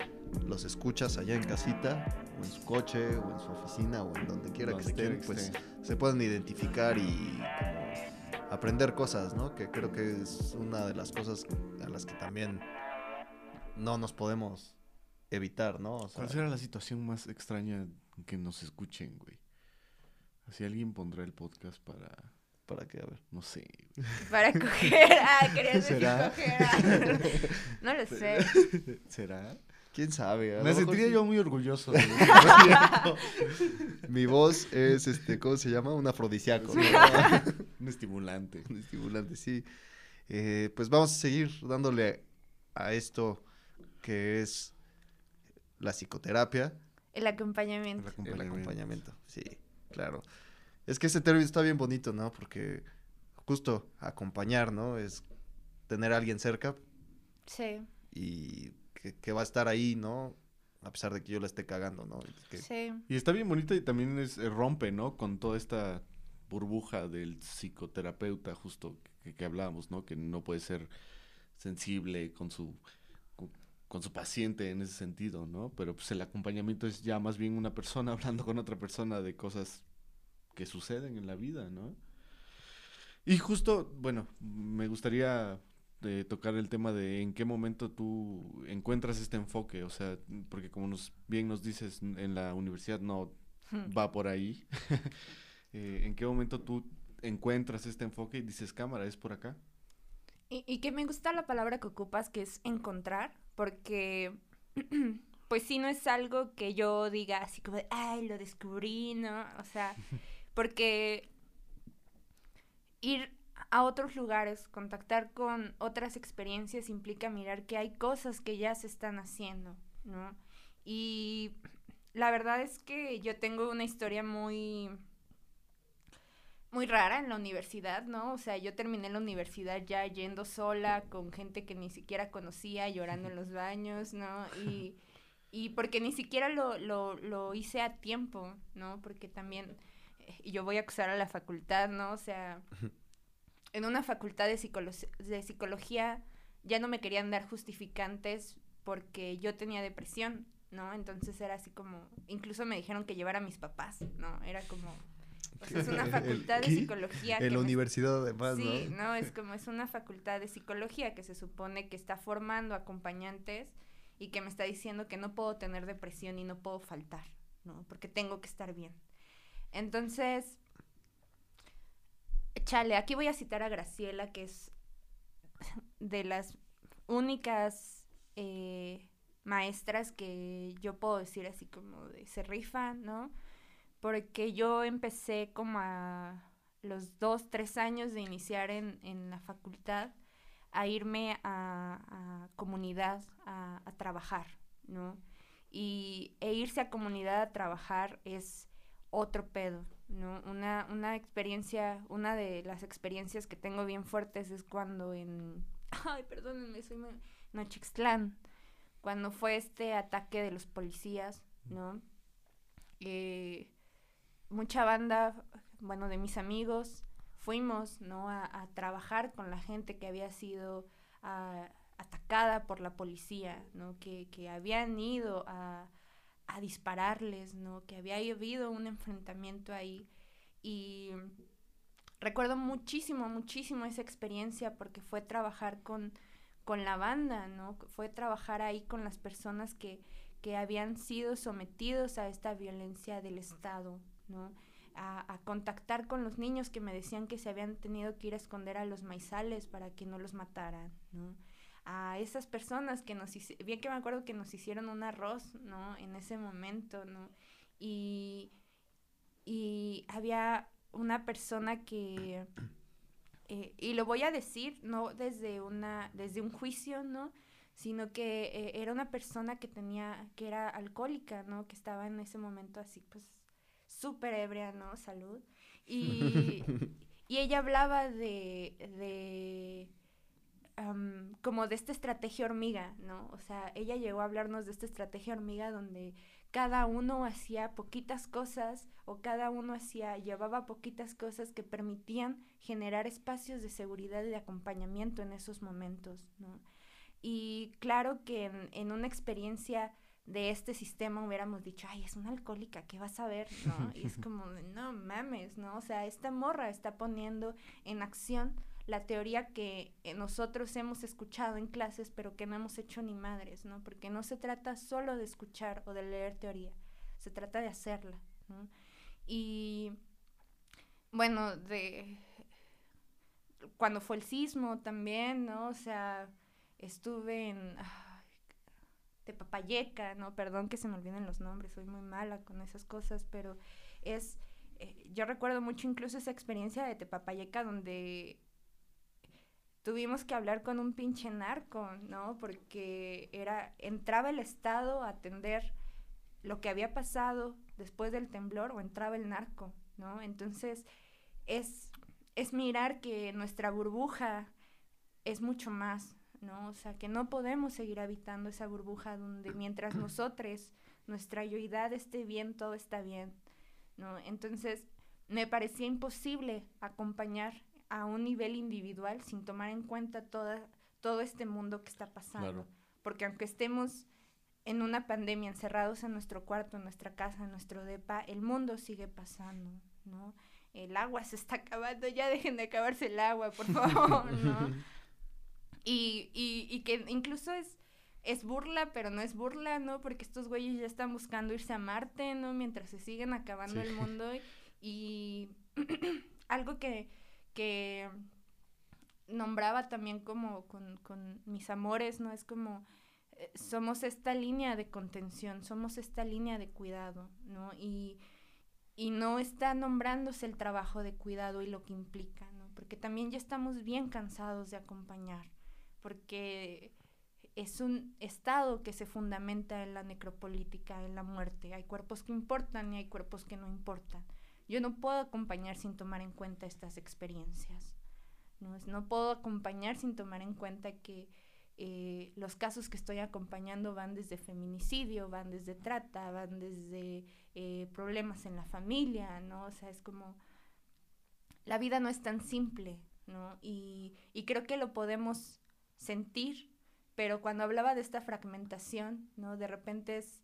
los escuchas allá en casita, o en su coche, o en su oficina, o en donde quiera Donde que estén, quiera que pues esté. se puedan identificar y como aprender cosas, ¿no? Que creo que es una de las cosas a las que también no nos podemos evitar, ¿no? O sea, ¿Cuál será la situación más extraña que nos escuchen, güey? Así alguien pondrá el podcast para, para que, a ver. no sé, güey. Para coger. Ah, (laughs) querías decir ¿Será? coger. ah. No lo (laughs) sé. ¿Será? ¿Quién sabe? Me sentiría sí. yo muy orgulloso. güey. (laughs) Mi voz es, este, ¿cómo se llama? Un afrodisíaco. ¿no? Un estimulante. Un estimulante, sí. Eh, pues vamos a seguir dándole a esto que es la psicoterapia, El acompañamiento. el acompañamiento. Sí, claro. Es que ese término está bien bonito, ¿no? Porque justo acompañar, ¿no? Es tener a alguien cerca Sí, y que, que va a estar ahí, ¿no? A pesar de que yo la esté cagando, ¿no? Que- sí. Y está bien bonita y también es, eh, rompe, ¿no? Con toda esta burbuja del psicoterapeuta justo que, que hablábamos, ¿no? Que no puede ser sensible con su con, su paciente en ese sentido, ¿no? Pero pues el acompañamiento es ya más bien una persona (laughs) hablando con otra persona de cosas que suceden en la vida, ¿no? Y justo, bueno, me gustaría eh, tocar el tema de en qué momento tú encuentras este enfoque, o sea, porque como nos bien nos dices, en la universidad no va por ahí. (laughs) Eh, ¿En qué momento tú encuentras este enfoque y dices, cámara, es por acá? Y, y que me gusta la palabra que ocupas, que es encontrar, porque (clears throat) pues sí no es algo que yo diga así como, de, ay, lo descubrí, ¿no? O sea, (laughs) porque ir a otros lugares, contactar con otras experiencias implica mirar que hay cosas que ya se están haciendo, ¿no? Y la verdad es que yo tengo una historia muy muy rara en la universidad, ¿no? O sea, yo terminé la universidad ya yendo sola con gente que ni siquiera conocía, llorando en (laughs) los baños, ¿no? Y, y porque ni siquiera lo, lo, lo hice a tiempo, ¿no? Porque también, eh, y yo voy a acusar a la facultad, ¿no? O sea, en una facultad de, psicolo- de psicología ya no me querían dar justificantes porque yo tenía depresión, ¿no? Entonces era así como, incluso me dijeron que llevara a mis papás, ¿no? Era como, o sea, es una facultad de ¿qué? psicología. En que la me- universidad además, Sí, ¿no? no, es como es una facultad de psicología que se supone que está formando acompañantes y que me está diciendo que no puedo tener depresión y no puedo faltar, ¿no? Porque tengo que estar bien. Entonces, chale, aquí voy a citar a Graciela, que es de las únicas eh, maestras que yo puedo decir así como de se rifa, ¿no? Porque yo empecé como a los dos, tres años de iniciar en, en la facultad a irme a, comunidad a, trabajar, ¿no? Y e irse a comunidad a trabajar es otro pedo, ¿no? Una, una experiencia, una de las experiencias que tengo bien fuertes es cuando en, (laughs) ay, perdónenme, soy Nochixtlán, cuando fue este ataque de los policías, ¿no? Eh, mucha banda, bueno, de mis amigos, fuimos, ¿no? A, a trabajar con la gente que había sido a, atacada por la policía, ¿no? Que, que habían ido a, a, dispararles, ¿no? Que había habido un enfrentamiento ahí. Y recuerdo muchísimo, muchísimo esa experiencia porque fue trabajar con, con la banda, ¿no? Fue trabajar ahí con las personas que, que habían sido sometidos a esta violencia del Estado, ¿no? A, a, contactar con los niños que me decían que se habían tenido que ir a esconder a los maizales para que no los mataran, ¿no? A esas personas que nos hicieron, bien que me acuerdo que nos hicieron un arroz, ¿no? En ese momento, ¿no? Y, y había una persona que, eh, y lo voy a decir, no desde, una, desde un juicio, ¿no? Sino que eh, era una persona que tenía, que era alcohólica, ¿no? Que estaba en ese momento así, pues, súper ebria, ¿no? Salud. Y, (laughs) y ella hablaba de, de um, como de esta estrategia hormiga, ¿no? O sea, ella llegó a hablarnos de esta estrategia hormiga donde cada uno hacía poquitas cosas o cada uno hacía, llevaba poquitas cosas que permitían generar espacios de seguridad y de acompañamiento en esos momentos, ¿no? Y claro que en, en una experiencia de este sistema hubiéramos dicho, ay, es una alcohólica, ¿qué vas a ver? ¿no? (laughs) Y es como, no mames, ¿no? O sea, esta morra está poniendo en acción la teoría que nosotros hemos escuchado en clases, pero que no hemos hecho ni madres, ¿no? Porque no se trata solo de escuchar o de leer teoría, se trata de hacerla, ¿no? Y bueno, de cuando fue el sismo también, ¿no? O sea, estuve en Tepapayeca, ¿no? Perdón que se me olviden los nombres, soy muy mala con esas cosas, pero es eh, yo recuerdo mucho incluso esa experiencia de Tepapayeca donde tuvimos que hablar con un pinche narco, ¿no? Porque era, entraba el Estado a atender lo que había pasado después del temblor o entraba el narco, ¿no? Entonces, es, es mirar que nuestra burbuja es mucho más, ¿no? O sea, que no podemos seguir habitando esa burbuja donde mientras (clears throat) nosotros, nuestra yoidad esté bien, todo está bien, ¿no? Entonces, me parecía imposible acompañar a un nivel individual sin tomar en cuenta toda, todo este mundo que está pasando. Claro. Porque aunque estemos en una pandemia encerrados en nuestro cuarto, en nuestra casa, en nuestro depa, el mundo sigue pasando, ¿no? El agua se está acabando, ya dejen de acabarse el agua, por (laughs) favor, ¿no? (laughs) Y, y, y que incluso es, es burla, pero no es burla, ¿no? Porque estos güeyes ya están buscando irse a Marte, ¿no? Mientras se siguen acabando sí. el mundo. Y (clears throat) algo que, que nombraba también como con, con mis amores, ¿no? Es como eh, somos esta línea de contención, somos esta línea de cuidado, ¿no? Y, y no está nombrándose el trabajo de cuidado y lo que implica, ¿no? Porque también ya estamos bien cansados de acompañar, porque es un estado que se fundamenta en la necropolítica, en la muerte. Hay cuerpos que importan y hay cuerpos que no importan. Yo no puedo acompañar sin tomar en cuenta estas experiencias. No, no puedo acompañar sin tomar en cuenta que eh, los casos que estoy acompañando van desde feminicidio, van desde trata, van desde eh, problemas en la familia, ¿no? O sea, es como... La vida no es tan simple, ¿no? Y, y creo que lo podemos sentir, pero cuando hablaba de esta fragmentación, ¿no? De repente es,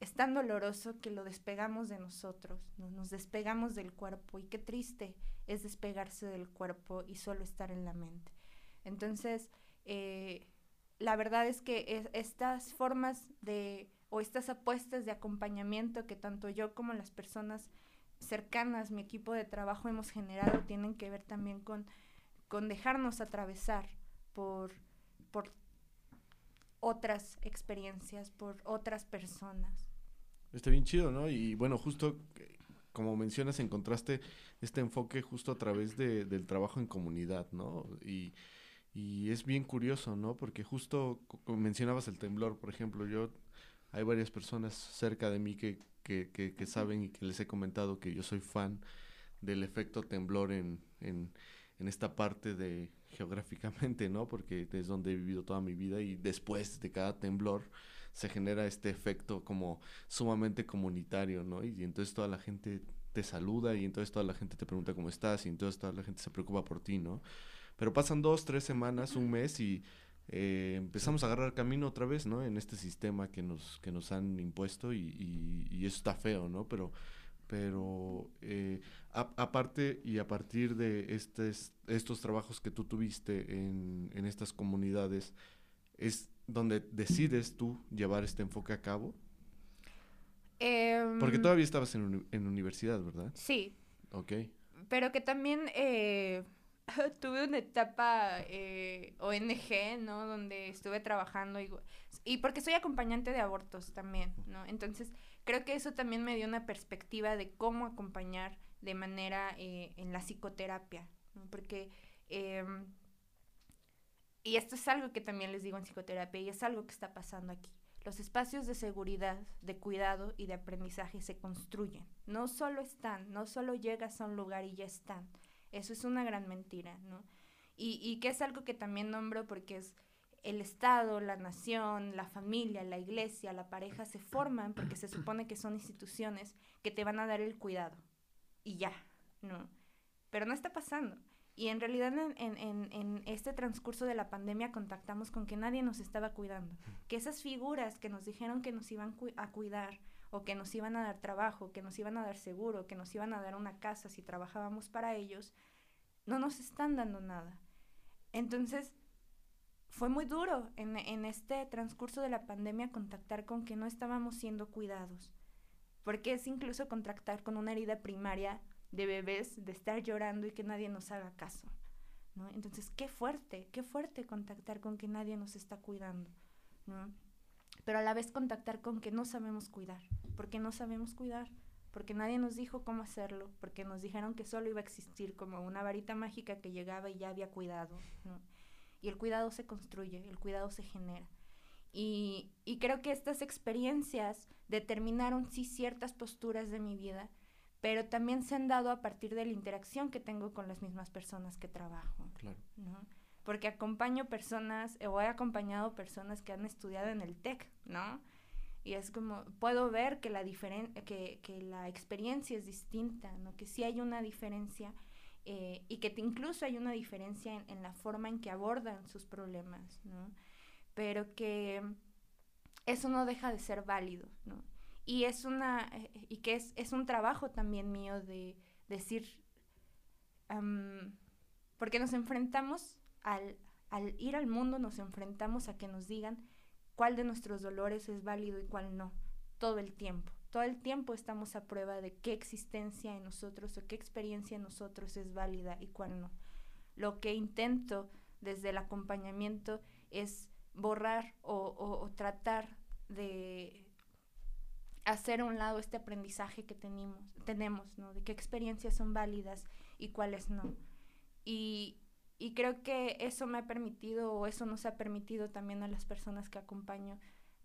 es tan doloroso que lo despegamos de nosotros, ¿no? nos despegamos del cuerpo y qué triste es despegarse del cuerpo y solo estar en la mente. Entonces, eh, la verdad es que es, estas formas de o estas apuestas de acompañamiento que tanto yo como las personas cercanas, mi equipo de trabajo hemos generado tienen que ver también con, con dejarnos atravesar por, por otras experiencias, por otras personas. Está bien chido, ¿no? Y bueno, justo eh, como mencionas, encontraste este enfoque justo a través de, del trabajo en comunidad, ¿no? Y, y es bien curioso, ¿no? Porque justo mencionabas el temblor, por ejemplo, yo hay varias personas cerca de mí que, que, que, saben y que les he comentado que yo soy fan del efecto temblor en, en, en esta parte de geográficamente, ¿no? Porque es donde he vivido toda mi vida y después de cada temblor se genera este efecto como sumamente comunitario, ¿no? Y, entonces toda la gente te saluda y entonces toda la gente te pregunta cómo estás y entonces toda la gente se preocupa por ti, ¿no? Pero pasan dos, tres semanas, un mes y eh, empezamos a agarrar camino otra vez, ¿no? En este sistema que nos, que nos han impuesto y, y, eso está feo, ¿no? Pero, pero eh, aparte y a partir de estes, estos trabajos que tú tuviste en, en estas comunidades, es donde decides tú llevar este enfoque a cabo. Porque em, todavía estabas en, en universidad, ¿verdad? Sí. Ok. Pero que también eh, (laughs) tuve una etapa eh, ONG, ¿no? Donde estuve trabajando y, y porque soy acompañante de abortos también, ¿no? Entonces, creo que eso también me dio una perspectiva de cómo acompañar de manera eh, en la psicoterapia, ¿no? Porque, em, y esto es algo que también les digo en psicoterapia y es algo que está pasando aquí. Los espacios de seguridad, de cuidado y de aprendizaje se construyen. No solo están, no solo llegas a un lugar y ya están eso es una gran mentira, ¿no? Y, y que es algo que también nombro porque es el Estado, la nación, la familia, la iglesia, la pareja se forman porque se supone que son instituciones que te van a dar el cuidado. Y ya, ¿no? Pero no está pasando. Y en realidad en, en, en, este transcurso de la pandemia contactamos con que nadie nos estaba cuidando. Que esas figuras que nos dijeron que nos iban a cuidar o que nos iban a dar trabajo, que nos iban a dar seguro, que nos iban a dar una casa si trabajábamos para ellos, no nos están dando nada. Entonces, fue muy duro en, en este transcurso de la pandemia contactar con que no estábamos siendo cuidados, porque es incluso contactar con una herida primaria de bebés, de estar llorando y que nadie nos haga caso. ¿no? Entonces, qué fuerte, qué fuerte contactar con que nadie nos está cuidando. ¿no? pero a la vez contactar con que no sabemos cuidar, porque no sabemos cuidar, porque nadie nos dijo cómo hacerlo, porque nos dijeron que solo iba a existir como una varita mágica que llegaba y ya había cuidado, Y el cuidado se construye, el cuidado se genera. Y, y creo que estas experiencias determinaron sí ciertas posturas de mi vida, pero también se han dado a partir de la interacción que tengo con las mismas personas que trabajo. Claro. ¿no? porque acompaño personas o he acompañado personas que han estudiado en el TEC, ¿no? Y es como, puedo ver que la, que, que la experiencia es distinta, ¿no? Que sí hay una diferencia eh, y que incluso hay una diferencia en, la forma en que abordan sus problemas, ¿no? Pero que eso no deja de ser válido, ¿no? Y es una, eh, y que es, es un trabajo también mío de decir, porque nos enfrentamos al, ir al mundo nos enfrentamos a que nos digan cuál de nuestros dolores es válido y cuál no, todo el tiempo. Todo el tiempo estamos a prueba de qué existencia en nosotros o qué experiencia en nosotros es válida y cuál no. Lo que intento desde el acompañamiento es borrar o, tratar de hacer a un lado este aprendizaje que tenemos, tenemos, ¿no? De qué experiencias son válidas y cuáles no. Y, y creo que eso me ha permitido o eso nos ha permitido también a las personas que acompaño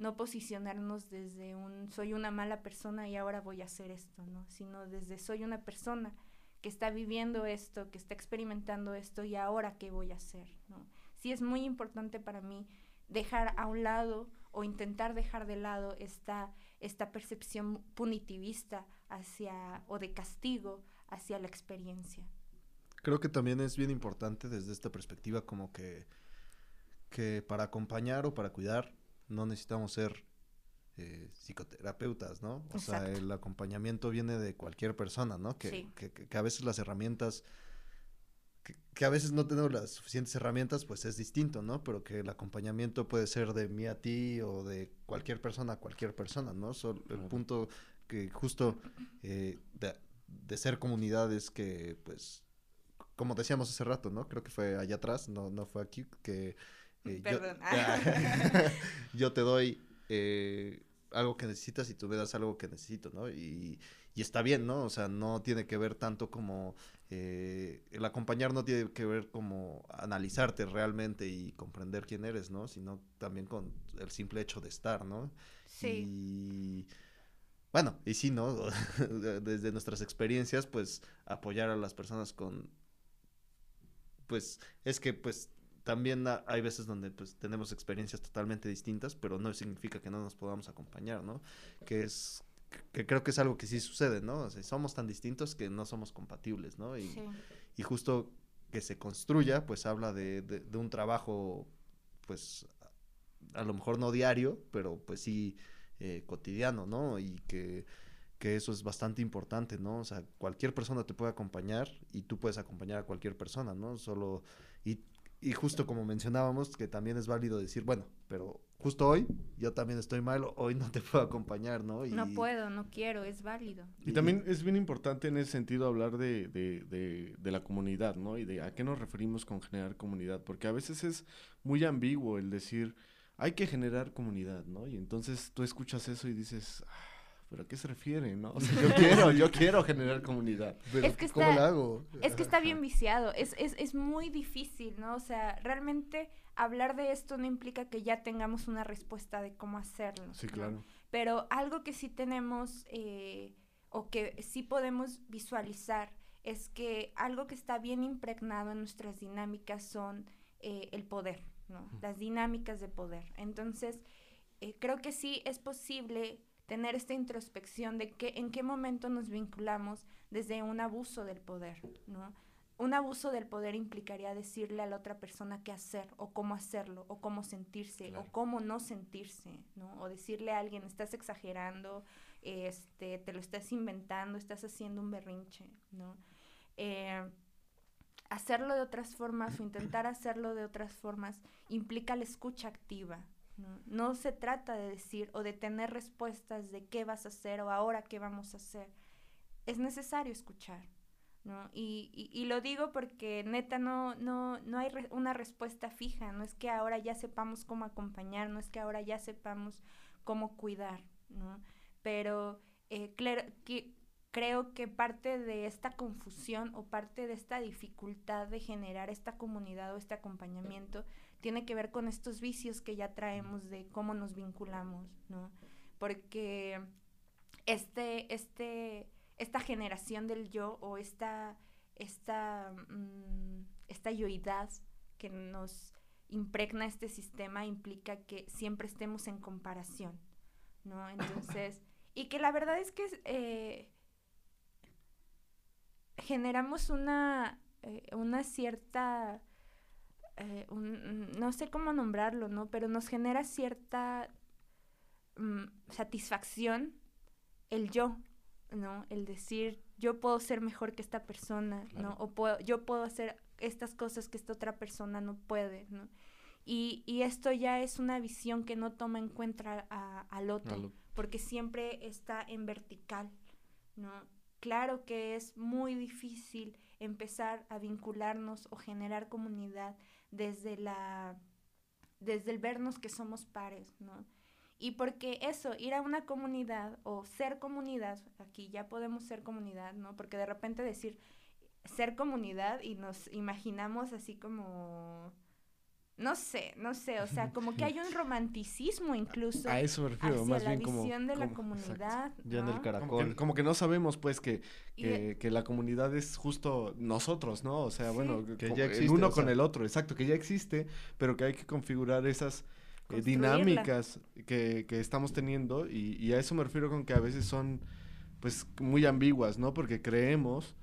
no posicionarnos desde un soy una mala persona y ahora voy a hacer esto, ¿no? Sino desde soy una persona que está viviendo esto, que está experimentando esto y ahora qué voy a hacer, ¿no? Sí es muy importante para mí dejar a un lado o intentar dejar de lado esta, esta percepción punitivista hacia o de castigo hacia la experiencia. Creo que también es bien importante desde esta perspectiva como que, que para acompañar o para cuidar no necesitamos ser eh, psicoterapeutas, ¿no? O sea, el acompañamiento viene de cualquier persona, ¿no? Que, que, a veces las herramientas, que, a veces no tenemos las suficientes herramientas, pues es distinto, ¿no? Pero que el acompañamiento puede ser de mí a ti o de cualquier persona a cualquier persona, ¿no? el punto que justo eh, de ser comunidades que, pues, como decíamos hace rato, ¿no? Creo que fue allá atrás, no, no fue aquí, que eh, yo, Perdón. (laughs) (laughs) yo te doy eh, algo que necesitas y tú me das algo que necesito, ¿no? Y, y está bien, ¿no? O sea, no tiene que ver tanto como eh, el acompañar no tiene que ver como analizarte realmente y comprender quién eres, ¿no? Sino también con el simple hecho de estar, ¿no? Sí. Y bueno, y sí, ¿no? (laughs) Desde nuestras experiencias, pues apoyar a las personas con, pues es que pues también ha- hay veces donde pues tenemos experiencias totalmente distintas, pero no significa que no nos podamos acompañar, ¿no? Que es que creo que es algo que sí sucede, ¿no? O sea, somos tan distintos que no somos compatibles, ¿no? Y, Sí. y justo que se construya, pues habla de, de- de un trabajo, pues a lo mejor no diario, pero pues sí eh, cotidiano, ¿no? Y que, que eso es bastante importante, ¿no? O sea, cualquier persona te puede acompañar y tú puedes acompañar a cualquier persona, ¿no? Solo, y, y justo como mencionábamos, que también es válido decir, bueno, pero justo hoy yo también estoy mal, hoy no te puedo acompañar, ¿no? Y, No puedo, no quiero, es válido. Y también es bien importante en ese sentido hablar de, de, de, de la comunidad, ¿no? Y de a qué nos referimos con generar comunidad, porque a veces es muy ambiguo el decir, hay que generar comunidad, ¿no? Y entonces tú escuchas eso y dices, "Ah, ¿pero a qué se refiere, no? O sea, yo quiero, yo quiero generar comunidad. Pero, Es que ¿cómo está- lo hago? Es que está bien viciado, es, es, es muy difícil, ¿no? O sea, realmente hablar de esto no implica que ya tengamos una respuesta de cómo hacerlo. Sí, ¿no? claro. Pero algo que sí tenemos eh, o que sí podemos visualizar es que algo que está bien impregnado en nuestras dinámicas son eh, el poder, ¿no? Las dinámicas de poder. Entonces, eh, creo que sí es posible tener esta introspección de que en qué momento nos vinculamos desde un abuso del poder, ¿no? Un abuso del poder implicaría decirle a la otra persona qué hacer o cómo hacerlo o cómo sentirse Claro. o cómo no sentirse, ¿no? O decirle a alguien, estás exagerando, este, te lo estás inventando, estás haciendo un berrinche, ¿no? Eh, hacerlo de otras formas o intentar hacerlo de otras formas implica la escucha activa. ¿No? se trata de decir o de tener respuestas de qué vas a hacer o ahora qué vamos a hacer. Es necesario escuchar. ¿no? Y, y- lo digo porque neta no, no, no hay una respuesta fija, no es que ahora ya sepamos cómo acompañar, no es que ahora ya sepamos cómo cuidar, ¿no? Pero eh, que, creo que parte de esta confusión o parte de esta dificultad de generar esta comunidad o este acompañamiento tiene que ver con estos vicios que ya traemos de cómo nos vinculamos, ¿no? Porque este, este, esta generación del yo o esta, esta, mm, esta yoidad que nos impregna este sistema implica que siempre estemos en comparación, ¿no? (coughs) Entonces, y que la verdad es que eh, generamos una, eh, una cierta, eh, un- no sé cómo nombrarlo, ¿no? Pero nos genera cierta mm, satisfacción el yo, ¿no? El decir, yo puedo ser mejor que esta persona, ¿no? O puedo, yo puedo hacer estas cosas que esta otra persona no puede, ¿no? Y, y esto ya es una visión que no toma en cuenta a- al otro, porque siempre está en vertical, ¿no? Claro que es muy difícil empezar a vincularnos o generar comunidad desde la desde el vernos que somos pares, ¿no? Y porque eso, ir a una comunidad o ser comunidad, aquí ya podemos ser comunidad, ¿no? Porque de repente decir ser comunidad y nos imaginamos así como no sé, no sé, o sea, como que hay un (laughs) romanticismo incluso A eso me refiero, hacia más la bien como... visión de la como- exacto. comunidad, Ya en el Como caracol. que, como que no sabemos, pues, que, Y de- que, que la comunidad es justo nosotros, ¿no? O sea, Sí. bueno, Que ya el existe, uno o con el otro, exacto, que ya existe, pero que hay que configurar esas eh, dinámicas que, que estamos teniendo y, y a eso me refiero con que a veces son, pues, muy ambiguas, ¿no? Porque creemos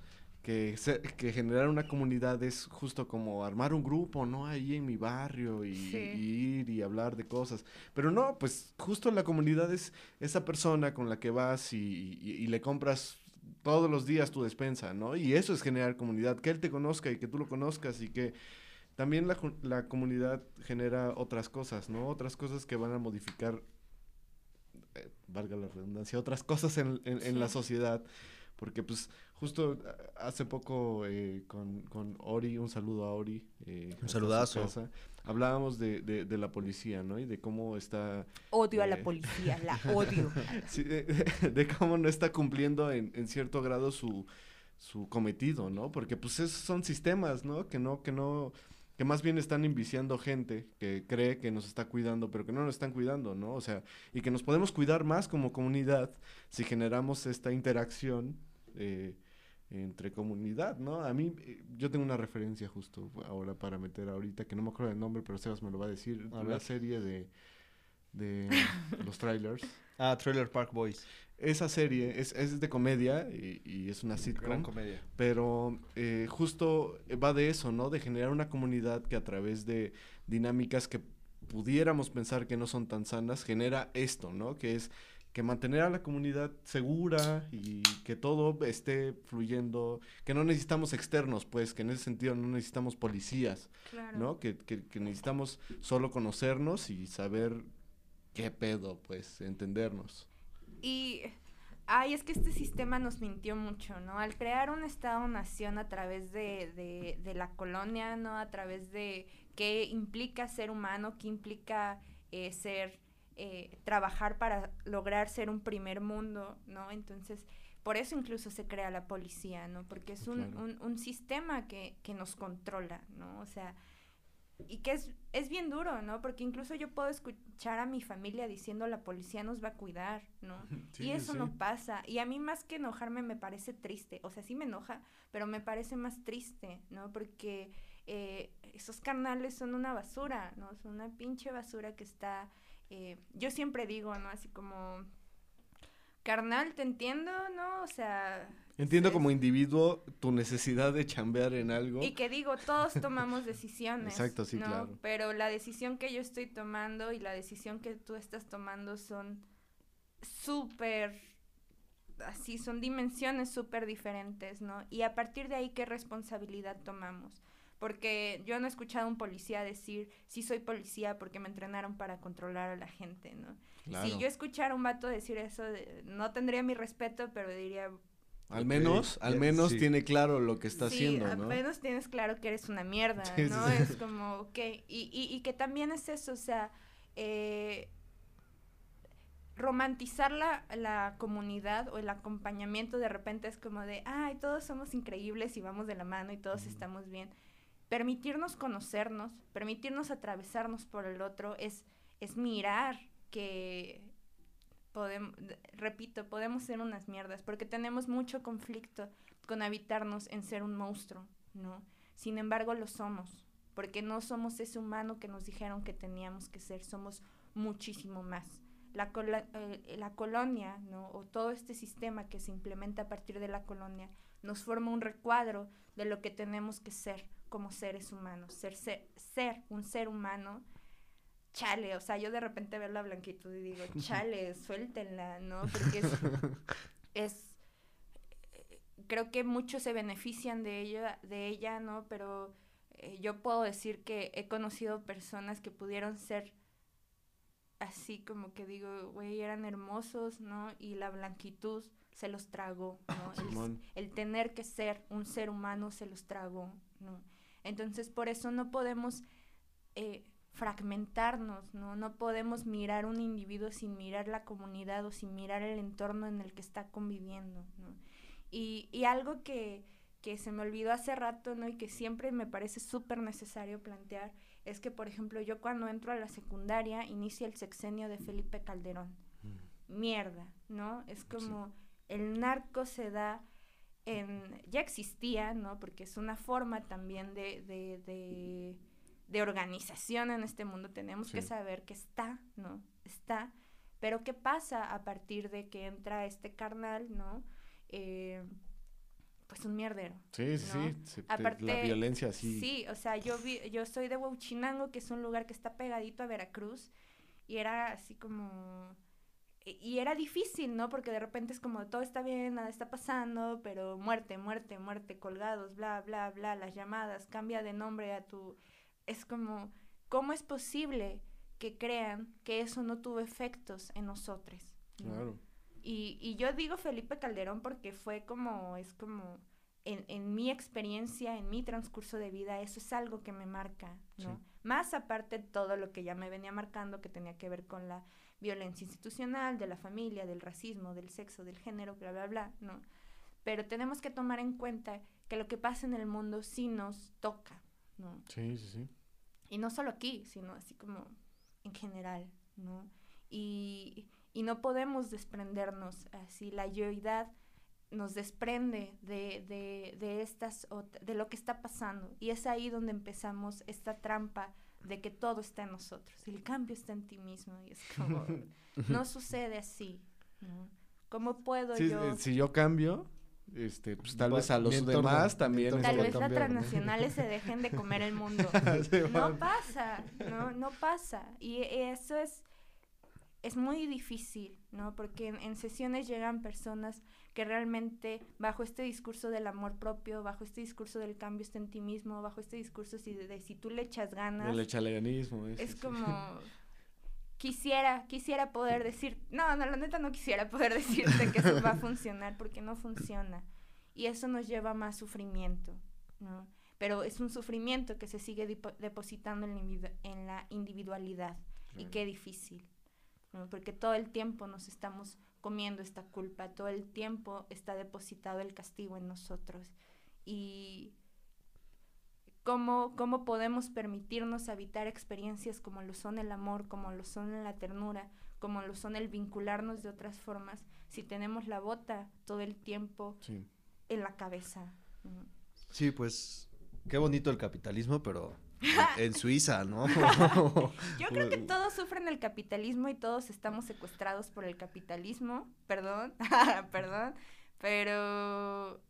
que, se- que generar una comunidad es justo como armar un grupo, ¿no? Ahí en mi barrio y, Sí. y ir y hablar de cosas. Pero no, pues justo la comunidad es esa persona con la que vas y, y- y le compras todos los días tu despensa, ¿no? Y eso es generar comunidad, que él te conozca y que tú lo conozcas y que también la, la comunidad genera otras cosas, ¿no? Otras cosas que van a modificar, eh, valga la redundancia, otras cosas en, en- en la Sí. sociedad, porque pues justo a- hace poco eh, con, con Ori, un saludo a Ori. eh, su saludazo. casa, hablábamos de, de, de la policía, ¿no? Y de cómo está Odio a la Eh. policía, la (laughs) odio. Sí, de, de cómo no está cumpliendo en, en cierto grado su, su cometido, ¿no? Porque pues esos son sistemas, ¿no? Que no, que no, que más bien están inviciando gente que cree que nos está cuidando, pero que no nos están cuidando, ¿no? O sea, y que nos podemos cuidar más como comunidad si generamos esta interacción eh, entre comunidad, ¿no? A mí, eh, yo tengo una referencia justo ahora para meter ahorita, que no me acuerdo del nombre, pero Sebas me lo va a decir, A la serie de, de (laughs) los trailers. Ah, Trailer Park Boys. Esa serie es, es de comedia y, y es una sitcom, Gran comedia. pero eh, justo va de eso, ¿no? De generar una comunidad que a través de dinámicas que pudiéramos pensar que no son tan sanas, genera esto, ¿no? Que es que mantener a la comunidad segura y que todo esté fluyendo, que no necesitamos externos, pues, que en ese sentido no necesitamos policías, Claro. ¿no? Que, que, que necesitamos solo conocernos y saber qué pedo, pues, entendernos. Y, ay, es que este sistema nos mintió mucho, ¿no? Al crear un Estado-nación a través de, de, de la colonia, ¿no? A través de qué implica ser humano, qué implica eh, ser, eh, trabajar para lograr ser un primer mundo, ¿no? Entonces, por eso incluso se crea la policía, ¿no? Porque es un, Claro. un, un sistema que, que nos controla, ¿no? O sea, y que es, es bien duro, ¿no? Porque incluso yo puedo escuchar a mi familia diciendo la policía nos va a cuidar, ¿no? (laughs) Sí, y eso sí. no pasa. Y a mí más que enojarme me parece triste. O sea, sí me enoja, pero me parece más triste, ¿no? Porque eh, esos carnales son una basura, ¿no? Son una pinche basura que está... eh, yo siempre digo, ¿no? Así como... Carnal, te entiendo, ¿no? O sea... Entiendo es- como individuo tu necesidad de chambear en algo. y que digo, todos tomamos decisiones. Exacto, sí, ¿no? claro. Pero la decisión que yo estoy tomando y la decisión que tú estás tomando son súper, así, son dimensiones súper diferentes, ¿no? Y a partir de ahí, ¿qué responsabilidad tomamos? Porque yo no he escuchado a un policía decir, sí soy policía porque me entrenaron para controlar a la gente, ¿no? Claro. Si yo escuchara a un vato decir eso, no tendría mi respeto, pero diría, Al menos, al menos sí. tiene claro lo que está sí, haciendo, al ¿no? menos tienes claro que eres una mierda, ¿no? Es como, ok, y, y, y que también es eso, o sea, eh, romantizar la, la comunidad o el acompañamiento de repente es como de, ay, todos somos increíbles y vamos de la mano y todos estamos bien. Permitirnos conocernos, permitirnos atravesarnos por el otro es, es mirar que podemos, repito, podemos ser unas mierdas porque tenemos mucho conflicto con habitarnos en ser un monstruo, ¿no? Sin embargo, lo somos, porque no somos ese humano que nos dijeron que teníamos que ser, somos muchísimo más. La, eh, la colonia, ¿no? O todo este sistema que se implementa a partir de la colonia nos forma un recuadro de lo que tenemos que ser como seres humanos. Ser, ser, ser un ser humano, chale, o sea, yo de repente veo la blanquitud y digo, (laughs) chale, suéltenla, ¿no? Porque es, (laughs) es eh, creo que muchos se benefician de ella, de ella, ¿no? Pero eh, yo puedo decir que he conocido personas que pudieron ser así como que digo, güey, eran hermosos, ¿no? Y la blanquitud se los tragó, ¿no? El, el tener que ser un ser humano se los tragó, ¿no? Entonces, por eso no podemos eh, fragmentarnos, ¿no? No podemos mirar un individuo sin mirar la comunidad o sin mirar el entorno en el que está conviviendo, ¿no? Y, y algo que, que se me olvidó hace rato, ¿no? Y que siempre me parece súper necesario plantear, es que, por ejemplo, yo cuando entro a la secundaria inicia el sexenio de Felipe Calderón. Mierda, ¿no? Es como el narco se da en... ya existía, ¿no? Porque es una forma también de, de, de, de organización en este mundo. Tenemos que saber que está, ¿no? Está. Pero ¿qué pasa a partir de que entra este carnal, ¿no? Eh, pues un mierdero. Sí, sí, ¿no? sí. se- te- Aparte, la violencia sí. Sí, o sea, yo vi, yo soy de Huachinango, que es un lugar que está pegadito a Veracruz, y era así como y- y era difícil, ¿no? Porque de repente es como todo está bien, nada está pasando, pero muerte, muerte, muerte, colgados, bla, bla, bla, las llamadas, cambia de nombre a tu es como ¿cómo es posible que crean que eso no tuvo efectos en nosotros? ¿no? Claro. Y, y yo digo Felipe Calderón porque fue como, es como, en, en mi experiencia, en mi transcurso de vida, eso es algo que me marca, ¿no? Sí. Más aparte de todo lo que ya me venía marcando, que tenía que ver con la violencia institucional, de la familia, del racismo, del sexo, del género, bla, bla, bla, ¿no? Pero tenemos que tomar en cuenta que lo que pasa en el mundo sí nos toca, ¿no? Sí, sí, sí. Y no solo aquí, sino así como en general, ¿no? Y, y no podemos desprendernos así, la yoidad nos desprende de, de, de estas de lo que está pasando y es ahí donde empezamos esta trampa de que todo está en nosotros el cambio está en ti mismo y es como (laughs) no sucede así ¿no? cómo puedo Sí, yo eh, si yo cambio, este, pues tal vez a los entorno- demás también. Tal vez las transnacionales se dejen de comer el mundo. (laughs) Sí, no pasa, no, no pasa. Y eso es, es muy difícil, ¿no? Porque en, en sesiones llegan personas que realmente bajo este discurso del amor propio, bajo este discurso del cambio está en ti mismo, bajo este discurso si- de, de si tú le echas ganas, El echaleganismo. ese, es sí. como (laughs) quisiera quisiera poder decir no no la neta no quisiera poder decirte que eso va a funcionar porque no funciona y eso nos lleva a más sufrimiento no pero es un sufrimiento que se sigue depositando en la, individu- en la individualidad y Claro. qué difícil ¿no? porque todo el tiempo nos estamos comiendo esta culpa todo el tiempo está depositado el castigo en nosotros y cómo, cómo podemos permitirnos habitar experiencias como lo son el amor, como lo son la ternura, como lo son el vincularnos de otras formas, si tenemos la bota todo el tiempo Sí. en la cabeza. Sí, pues qué bonito el capitalismo, pero (laughs) en, Suiza, ¿no? (laughs) Yo creo que todos sufren el capitalismo y todos estamos secuestrados por el capitalismo, perdón, (laughs) perdón, pero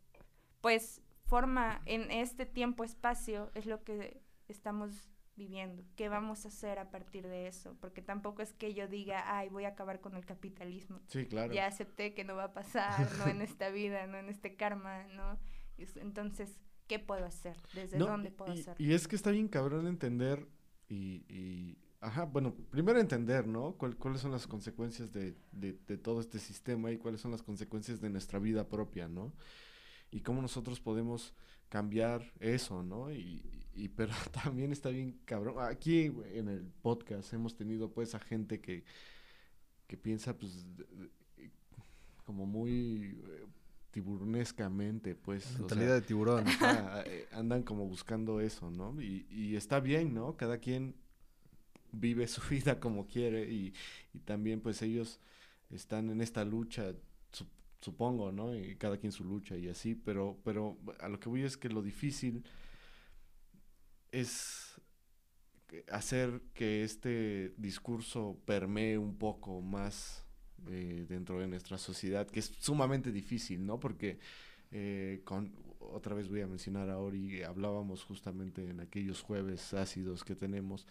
pues forma en este tiempo-espacio es lo que estamos viviendo. ¿Qué vamos a hacer a partir de eso? Porque tampoco es que yo diga, ay, voy a acabar con el capitalismo. Sí, claro. Ya acepté que no va a pasar, no en esta vida, no en este karma, ¿no? Es- Entonces, ¿qué puedo hacer? ¿Desde No, dónde puedo y, hacerlo? y es que está bien cabrón entender y, y- ajá, bueno, primero entender, ¿no? Cuál- cuáles son las consecuencias de, de- de todo este sistema y cuáles son las consecuencias de nuestra vida propia, ¿no? Y cómo nosotros podemos cambiar eso, ¿no? Y, y pero (laughs) también está bien cabrón. Aquí en el podcast hemos tenido pues a gente que, que piensa pues de- de- como muy eh, tiburonescamente, pues. o sea, Mentalidad de tiburón. Eh, andan como buscando eso, ¿no? Y, y está bien, ¿no? Cada quien vive (laughs) su vida como quiere y, y también pues ellos están en esta lucha, su- supongo, ¿no? Y cada quien su lucha y así, pero, pero a lo que voy es que lo difícil es hacer que este discurso permee un poco más eh, dentro de nuestra sociedad, que es sumamente difícil, ¿no? Porque eh, con, otra vez voy a mencionar a Ori, hablábamos justamente en aquellos jueves ácidos que tenemos,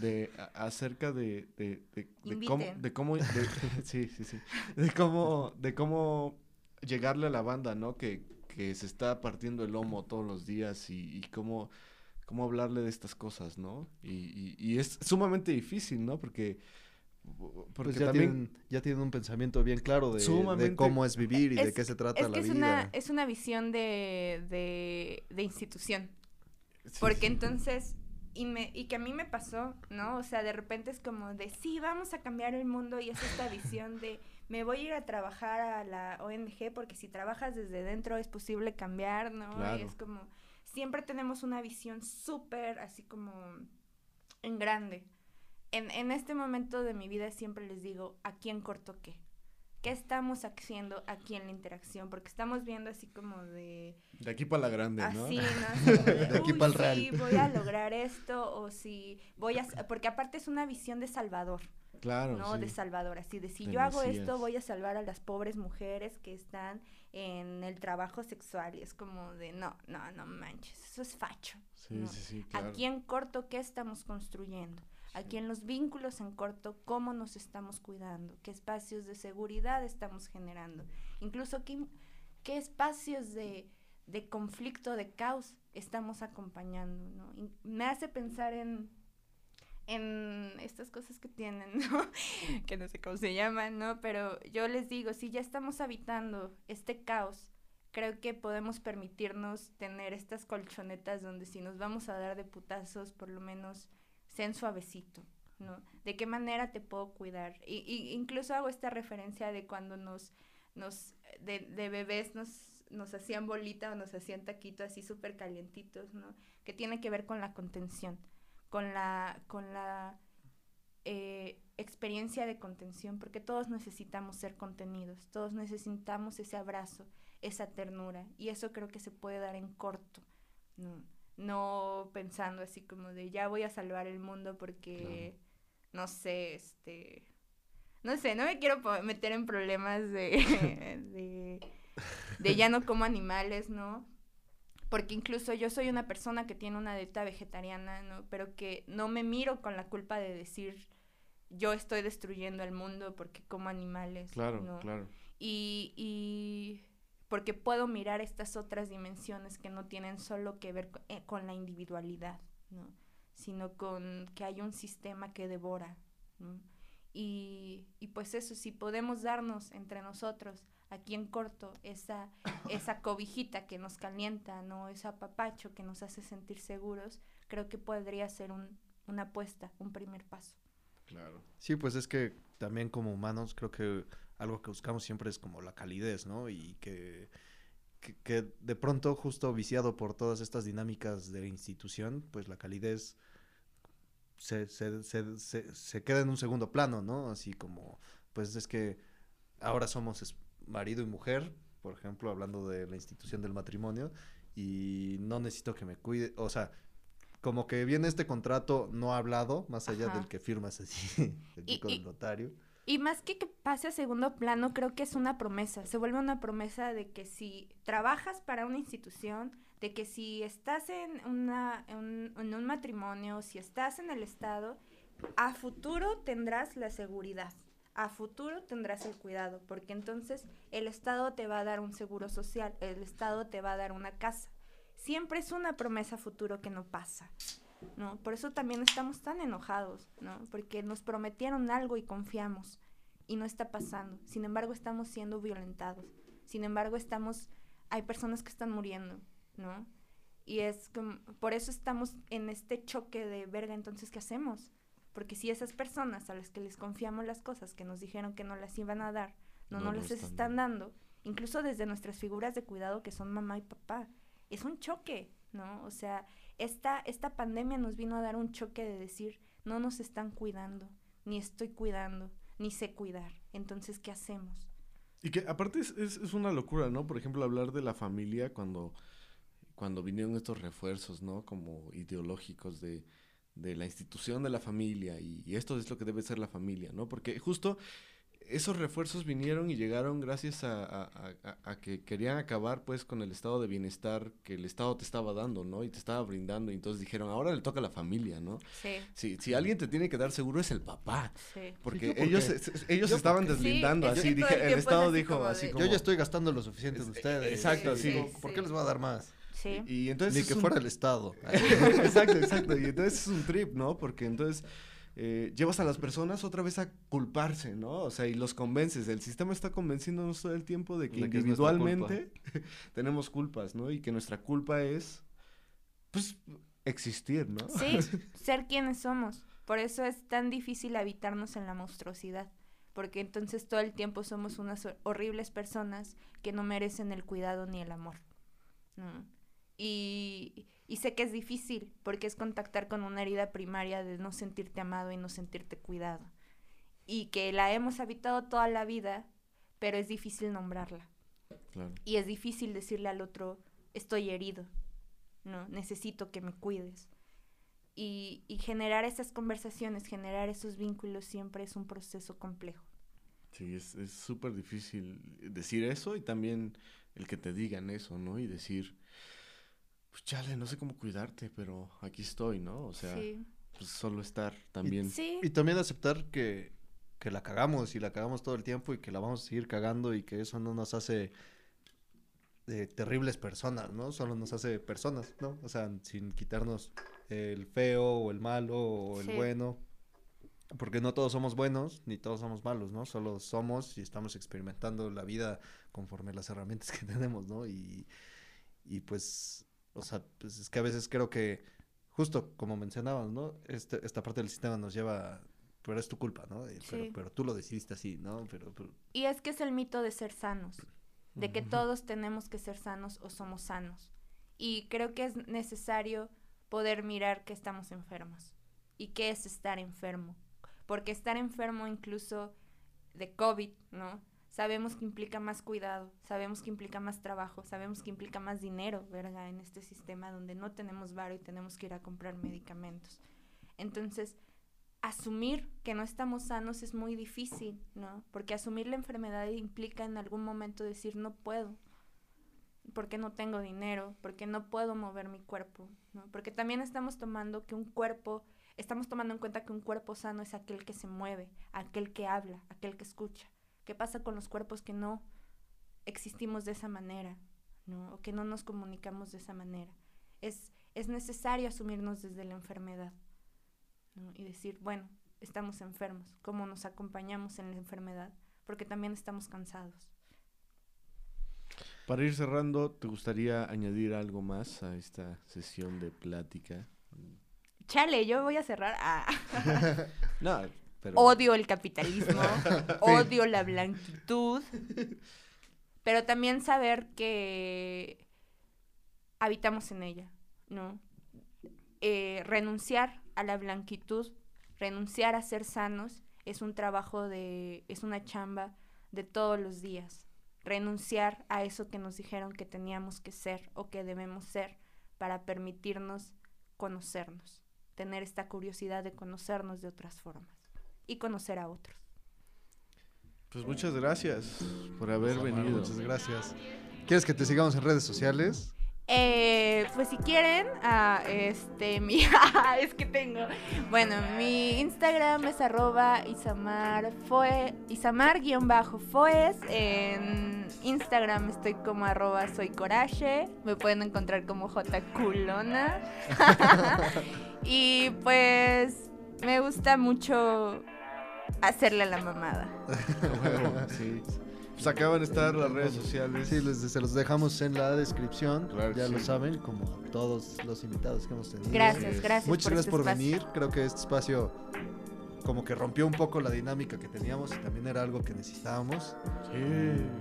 de a- acerca de, de, de- de cómo, de cómo, (laughs) sí, sí, sí, de cómo, de cómo llegarle a la banda, ¿no? Que, que se está partiendo el lomo todos los días y, y cómo, cómo hablarle de estas cosas, ¿no? Y, y, y es sumamente difícil, ¿no? Porque, porque Pues ya, también... tienen, ya tienen un pensamiento bien claro de, de cómo es vivir y de Es- qué se trata Es la que es vida. una, es una visión de, de, de institución. Sí, Porque sí. entonces, y, me, y que a mí me pasó, ¿no? O sea, de repente es como de, sí, vamos a cambiar el mundo y es esta visión de, me voy a ir a trabajar a la ONG porque si trabajas desde dentro es posible cambiar, ¿no? Claro. Y es como, siempre tenemos una visión súper así como en grande. En, en este momento de mi vida siempre les digo, ¿a quién corto qué? ¿Qué estamos haciendo aquí en la interacción? Porque estamos viendo así como de... De aquí para la grande, ¿no? Así, ¿no? (laughs) Así como De aquí "Uy, pa'l real". Sí, voy a lograr esto, o si voy a... Porque aparte es una visión de Salvador, Claro, ¿no? sí. De Salvador, así de si De yo hago Mesías. esto, voy a salvar a las pobres mujeres que están en el trabajo sexual. Y es como de, no, no, no manches, eso es facho. Sí, ¿no? sí, sí, claro. Aquí en corto, ¿qué estamos construyendo? Aquí en los vínculos en corto, ¿cómo nos estamos cuidando? ¿Qué espacios de seguridad estamos generando? Incluso, ¿qué, qué espacios de, de conflicto, de caos estamos acompañando? ¿no? Y me hace pensar en, en estas cosas que tienen, (laughs) ¿no? que no sé cómo se llaman, ¿no? Pero yo les digo, si ya estamos habitando este caos, creo que podemos permitirnos tener estas colchonetas donde si nos vamos a dar de putazos, por lo menos sean suavecito, ¿no? ¿De qué manera te puedo cuidar? Y, y incluso hago esta referencia de cuando nos, nos de, de bebés nos nos hacían bolita o nos hacían taquito así súper calientitos, ¿no? Que tiene que ver con la contención, con la, con la eh, experiencia de contención, porque todos necesitamos ser contenidos, todos necesitamos ese abrazo, esa ternura, y eso creo que se puede dar en corto, ¿no? No pensando así como de ya voy a salvar el mundo porque, no sé, este, no sé, no me quiero meter en problemas (laughs) de de ya no como animales, ¿no? Porque incluso yo soy una persona que tiene una dieta vegetariana, ¿no? Pero que no me miro con la culpa de decir yo estoy destruyendo el mundo porque como animales. Claro, claro. Y, y porque puedo mirar estas otras dimensiones que no tienen solo que ver eh, con, la individualidad, ¿no? Sino con que hay un sistema que devora, ¿no? Y, y pues eso, si podemos darnos entre nosotros aquí en corto, esa, (coughs) esa cobijita que nos calienta, ¿no? Ese apapacho que nos hace sentir seguros, creo que podría ser un, una apuesta, un primer paso. Claro. Sí, pues es que también como humanos creo que algo que buscamos siempre es como la calidez, ¿no? Y que, que, de pronto, justo viciado por todas estas dinámicas de institución, pues la calidez se, se, se, se, se queda en un segundo plano, ¿no? Así como, pues es que ahora somos marido y mujer, por ejemplo, hablando de la institución del matrimonio, y no necesito que me cuide, o sea, como que viene este contrato no hablado, más allá del que firmas así, (laughs) el chico del notario. Y más que que pase a segundo plano, creo que es una promesa. Se vuelve una promesa de que si trabajas para una institución, de que si estás en, una, un matrimonio, si estás en el Estado, a futuro tendrás la seguridad a futuro tendrás el cuidado, porque entonces el Estado te va a dar un seguro social, el Estado te va a dar una casa. Siempre es una promesa futuro que no pasa, ¿no? Por eso también estamos tan enojados, ¿no? Porque nos prometieron algo y confiamos y no está pasando. Sin embargo, estamos siendo violentados. Sin embargo, estamos hay personas que están muriendo, ¿no? Y es como, por eso estamos en este choque de verga, entonces ¿qué hacemos? Porque si esas personas a las que les confiamos las cosas que nos dijeron que no las iban a dar, no, no, las están, dando, incluso desde nuestras figuras de cuidado que son mamá y papá, es un choque, ¿no? O sea, esta, esta pandemia nos vino a dar un choque de decir, no nos están cuidando, ni estoy cuidando, ni sé cuidar. Entonces, ¿qué hacemos? Y que aparte es, es, una locura, ¿no? Por ejemplo, hablar de la familia cuando, cuando vinieron estos refuerzos, ¿no? Como ideológicos de de la institución de la familia y, esto es lo que debe ser la familia, ¿no? Porque justo esos refuerzos vinieron y llegaron gracias a, que querían acabar pues con el estado de bienestar que el Estado te estaba dando, ¿no? Y te estaba brindando y entonces dijeron, ahora le toca a la familia, ¿no? Sí. Si, alguien te tiene que dar seguro es el papá. Sí. Porque ellos, ellos estaban deslindando así, dije, el Estado dijo así como... Yo ya estoy gastando lo suficiente de ustedes. Exacto, sí. ¿Por qué les voy a dar más? Y, entonces Ni que fuera el Estado. (laughs) exacto, exacto. Y entonces es un trip, ¿no? Porque entonces eh, llevas a las personas otra vez a culparse, ¿no? O sea, y los convences. El sistema está convenciéndonos todo el tiempo de que individualmente (laughs) tenemos culpas, ¿no? Y que nuestra culpa es, pues, existir, ¿no? Sí, (laughs) ser quienes somos. Por eso es tan difícil habitarnos en la monstruosidad. Porque entonces todo el tiempo somos unas horribles personas que no merecen el cuidado ni el amor. ¿no? Y, sé que es difícil porque es contactar con una herida primaria de no sentirte amado y no sentirte cuidado. Y que la hemos habitado toda la vida, pero es difícil nombrarla. Y es difícil decirle al otro, estoy herido, ¿no? Necesito que me cuides. Y, y generar esas conversaciones, generar esos vínculos siempre es un proceso complejo. Sí, es súper difícil decir eso y también el que te digan eso, ¿no? Y decir, pues chale, no sé cómo cuidarte, pero aquí estoy, ¿no? O sea, pues solo estar también. Y, también aceptar que, que la cagamos y la cagamos todo el tiempo y que la vamos a seguir cagando y que eso no nos hace eh, terribles personas, ¿no? Solo nos hace personas, ¿no? O sea, sin quitarnos el feo o el malo o el Sí. bueno. Porque no todos somos buenos ni todos somos malos, ¿no? Solo somos y estamos experimentando la vida conforme las herramientas (laughs) que tenemos, ¿no? Y, y pues, o sea, pues es que a veces creo que, justo como mencionabas, ¿no? Este, esta parte del sistema nos lleva, pero es tu culpa, ¿no? Eh, Pero, pero tú lo decidiste así, ¿no? Pero, pero- Y es que es el mito de ser sanos, de que todos tenemos que ser sanos o somos sanos. Y creo que es necesario poder mirar que estamos enfermos y qué es estar enfermo. Porque estar enfermo incluso de COVID, ¿no? Sabemos que implica más cuidado, sabemos que implica más trabajo, sabemos que implica más dinero, ¿verdad? En este sistema donde no tenemos varo y tenemos que ir a comprar medicamentos. Entonces, asumir que no estamos sanos es muy difícil, ¿no? Porque asumir la enfermedad implica en algún momento decir no puedo, porque no tengo dinero, porque no puedo mover mi cuerpo, ¿no? Porque también estamos tomando que un cuerpo, estamos tomando en cuenta que un cuerpo sano es aquel que se mueve, aquel que habla, aquel que escucha. ¿Qué pasa con los cuerpos que no existimos de esa manera, ¿no? O que no nos comunicamos de esa manera. Es, es necesario asumirnos desde la enfermedad. ¿no? y decir, bueno, estamos enfermos, cómo nos acompañamos en la enfermedad, porque también estamos cansados. Para ir cerrando, ¿te gustaría añadir algo más a esta sesión de plática? Chale, yo voy a cerrar. Ah, (laughs) (laughs) No, pero... odio el capitalismo, (laughs) odio la blanquitud, pero también saber que habitamos en ella, ¿no? Eh, renunciar a la blanquitud, renunciar a ser sanos, es un trabajo de, es una chamba de todos los días. Renunciar a eso que nos dijeron que teníamos que ser o que debemos ser para permitirnos conocernos, tener esta curiosidad de conocernos de otras formas y conocer a otros. Pues muchas gracias por haber Omar, venido. Muchas gracias. ¿Quieres que te sigamos en redes sociales? Eh, pues si quieren, ah, este, (laughs) mi, es que tengo, bueno, mi Instagram es arroba Isamar fue, Isamar-foes, en Instagram estoy como arroba soy coraje, me pueden encontrar como J culona, (laughs) (laughs) y pues me gusta mucho hacerle a la mamada. (laughs) Huevo, sí. Pues acaban de estar las redes sociales. Sí, les- se los dejamos en la descripción. Claro ya lo saben, como todos los invitados que hemos tenido. Gracias, gracias. Muchas por gracias este por espacio. venir. Creo que este espacio como que rompió un poco la dinámica que teníamos y también era algo que necesitábamos. Sí.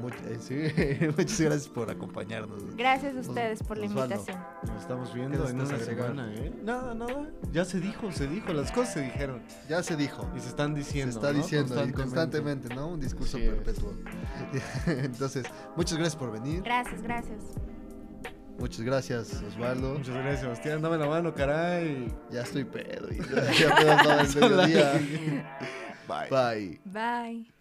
Much- eh, sí, (laughs) Muchas gracias por acompañarnos. Gracias a ustedes por la Osvaldo. invitación. Nos estamos ¿Qué viendo en una semana, ¿eh? Nada, nada. Ya se dijo, se dijo. Las cosas se dijeron. Ya se dijo. Y se están Se diciendo. está ¿no? diciendo y constantemente, ¿no? Un discurso es. perpetuo. (laughs) Entonces, muchas gracias por venir. Gracias, gracias. Muchas gracias, Osvaldo. Muchas gracias, Sebastián. Dame la mano, caray. Ya estoy pedo. y (laughs) Ya, ya puedo todo el mediodía. Bye. Bye. Bye.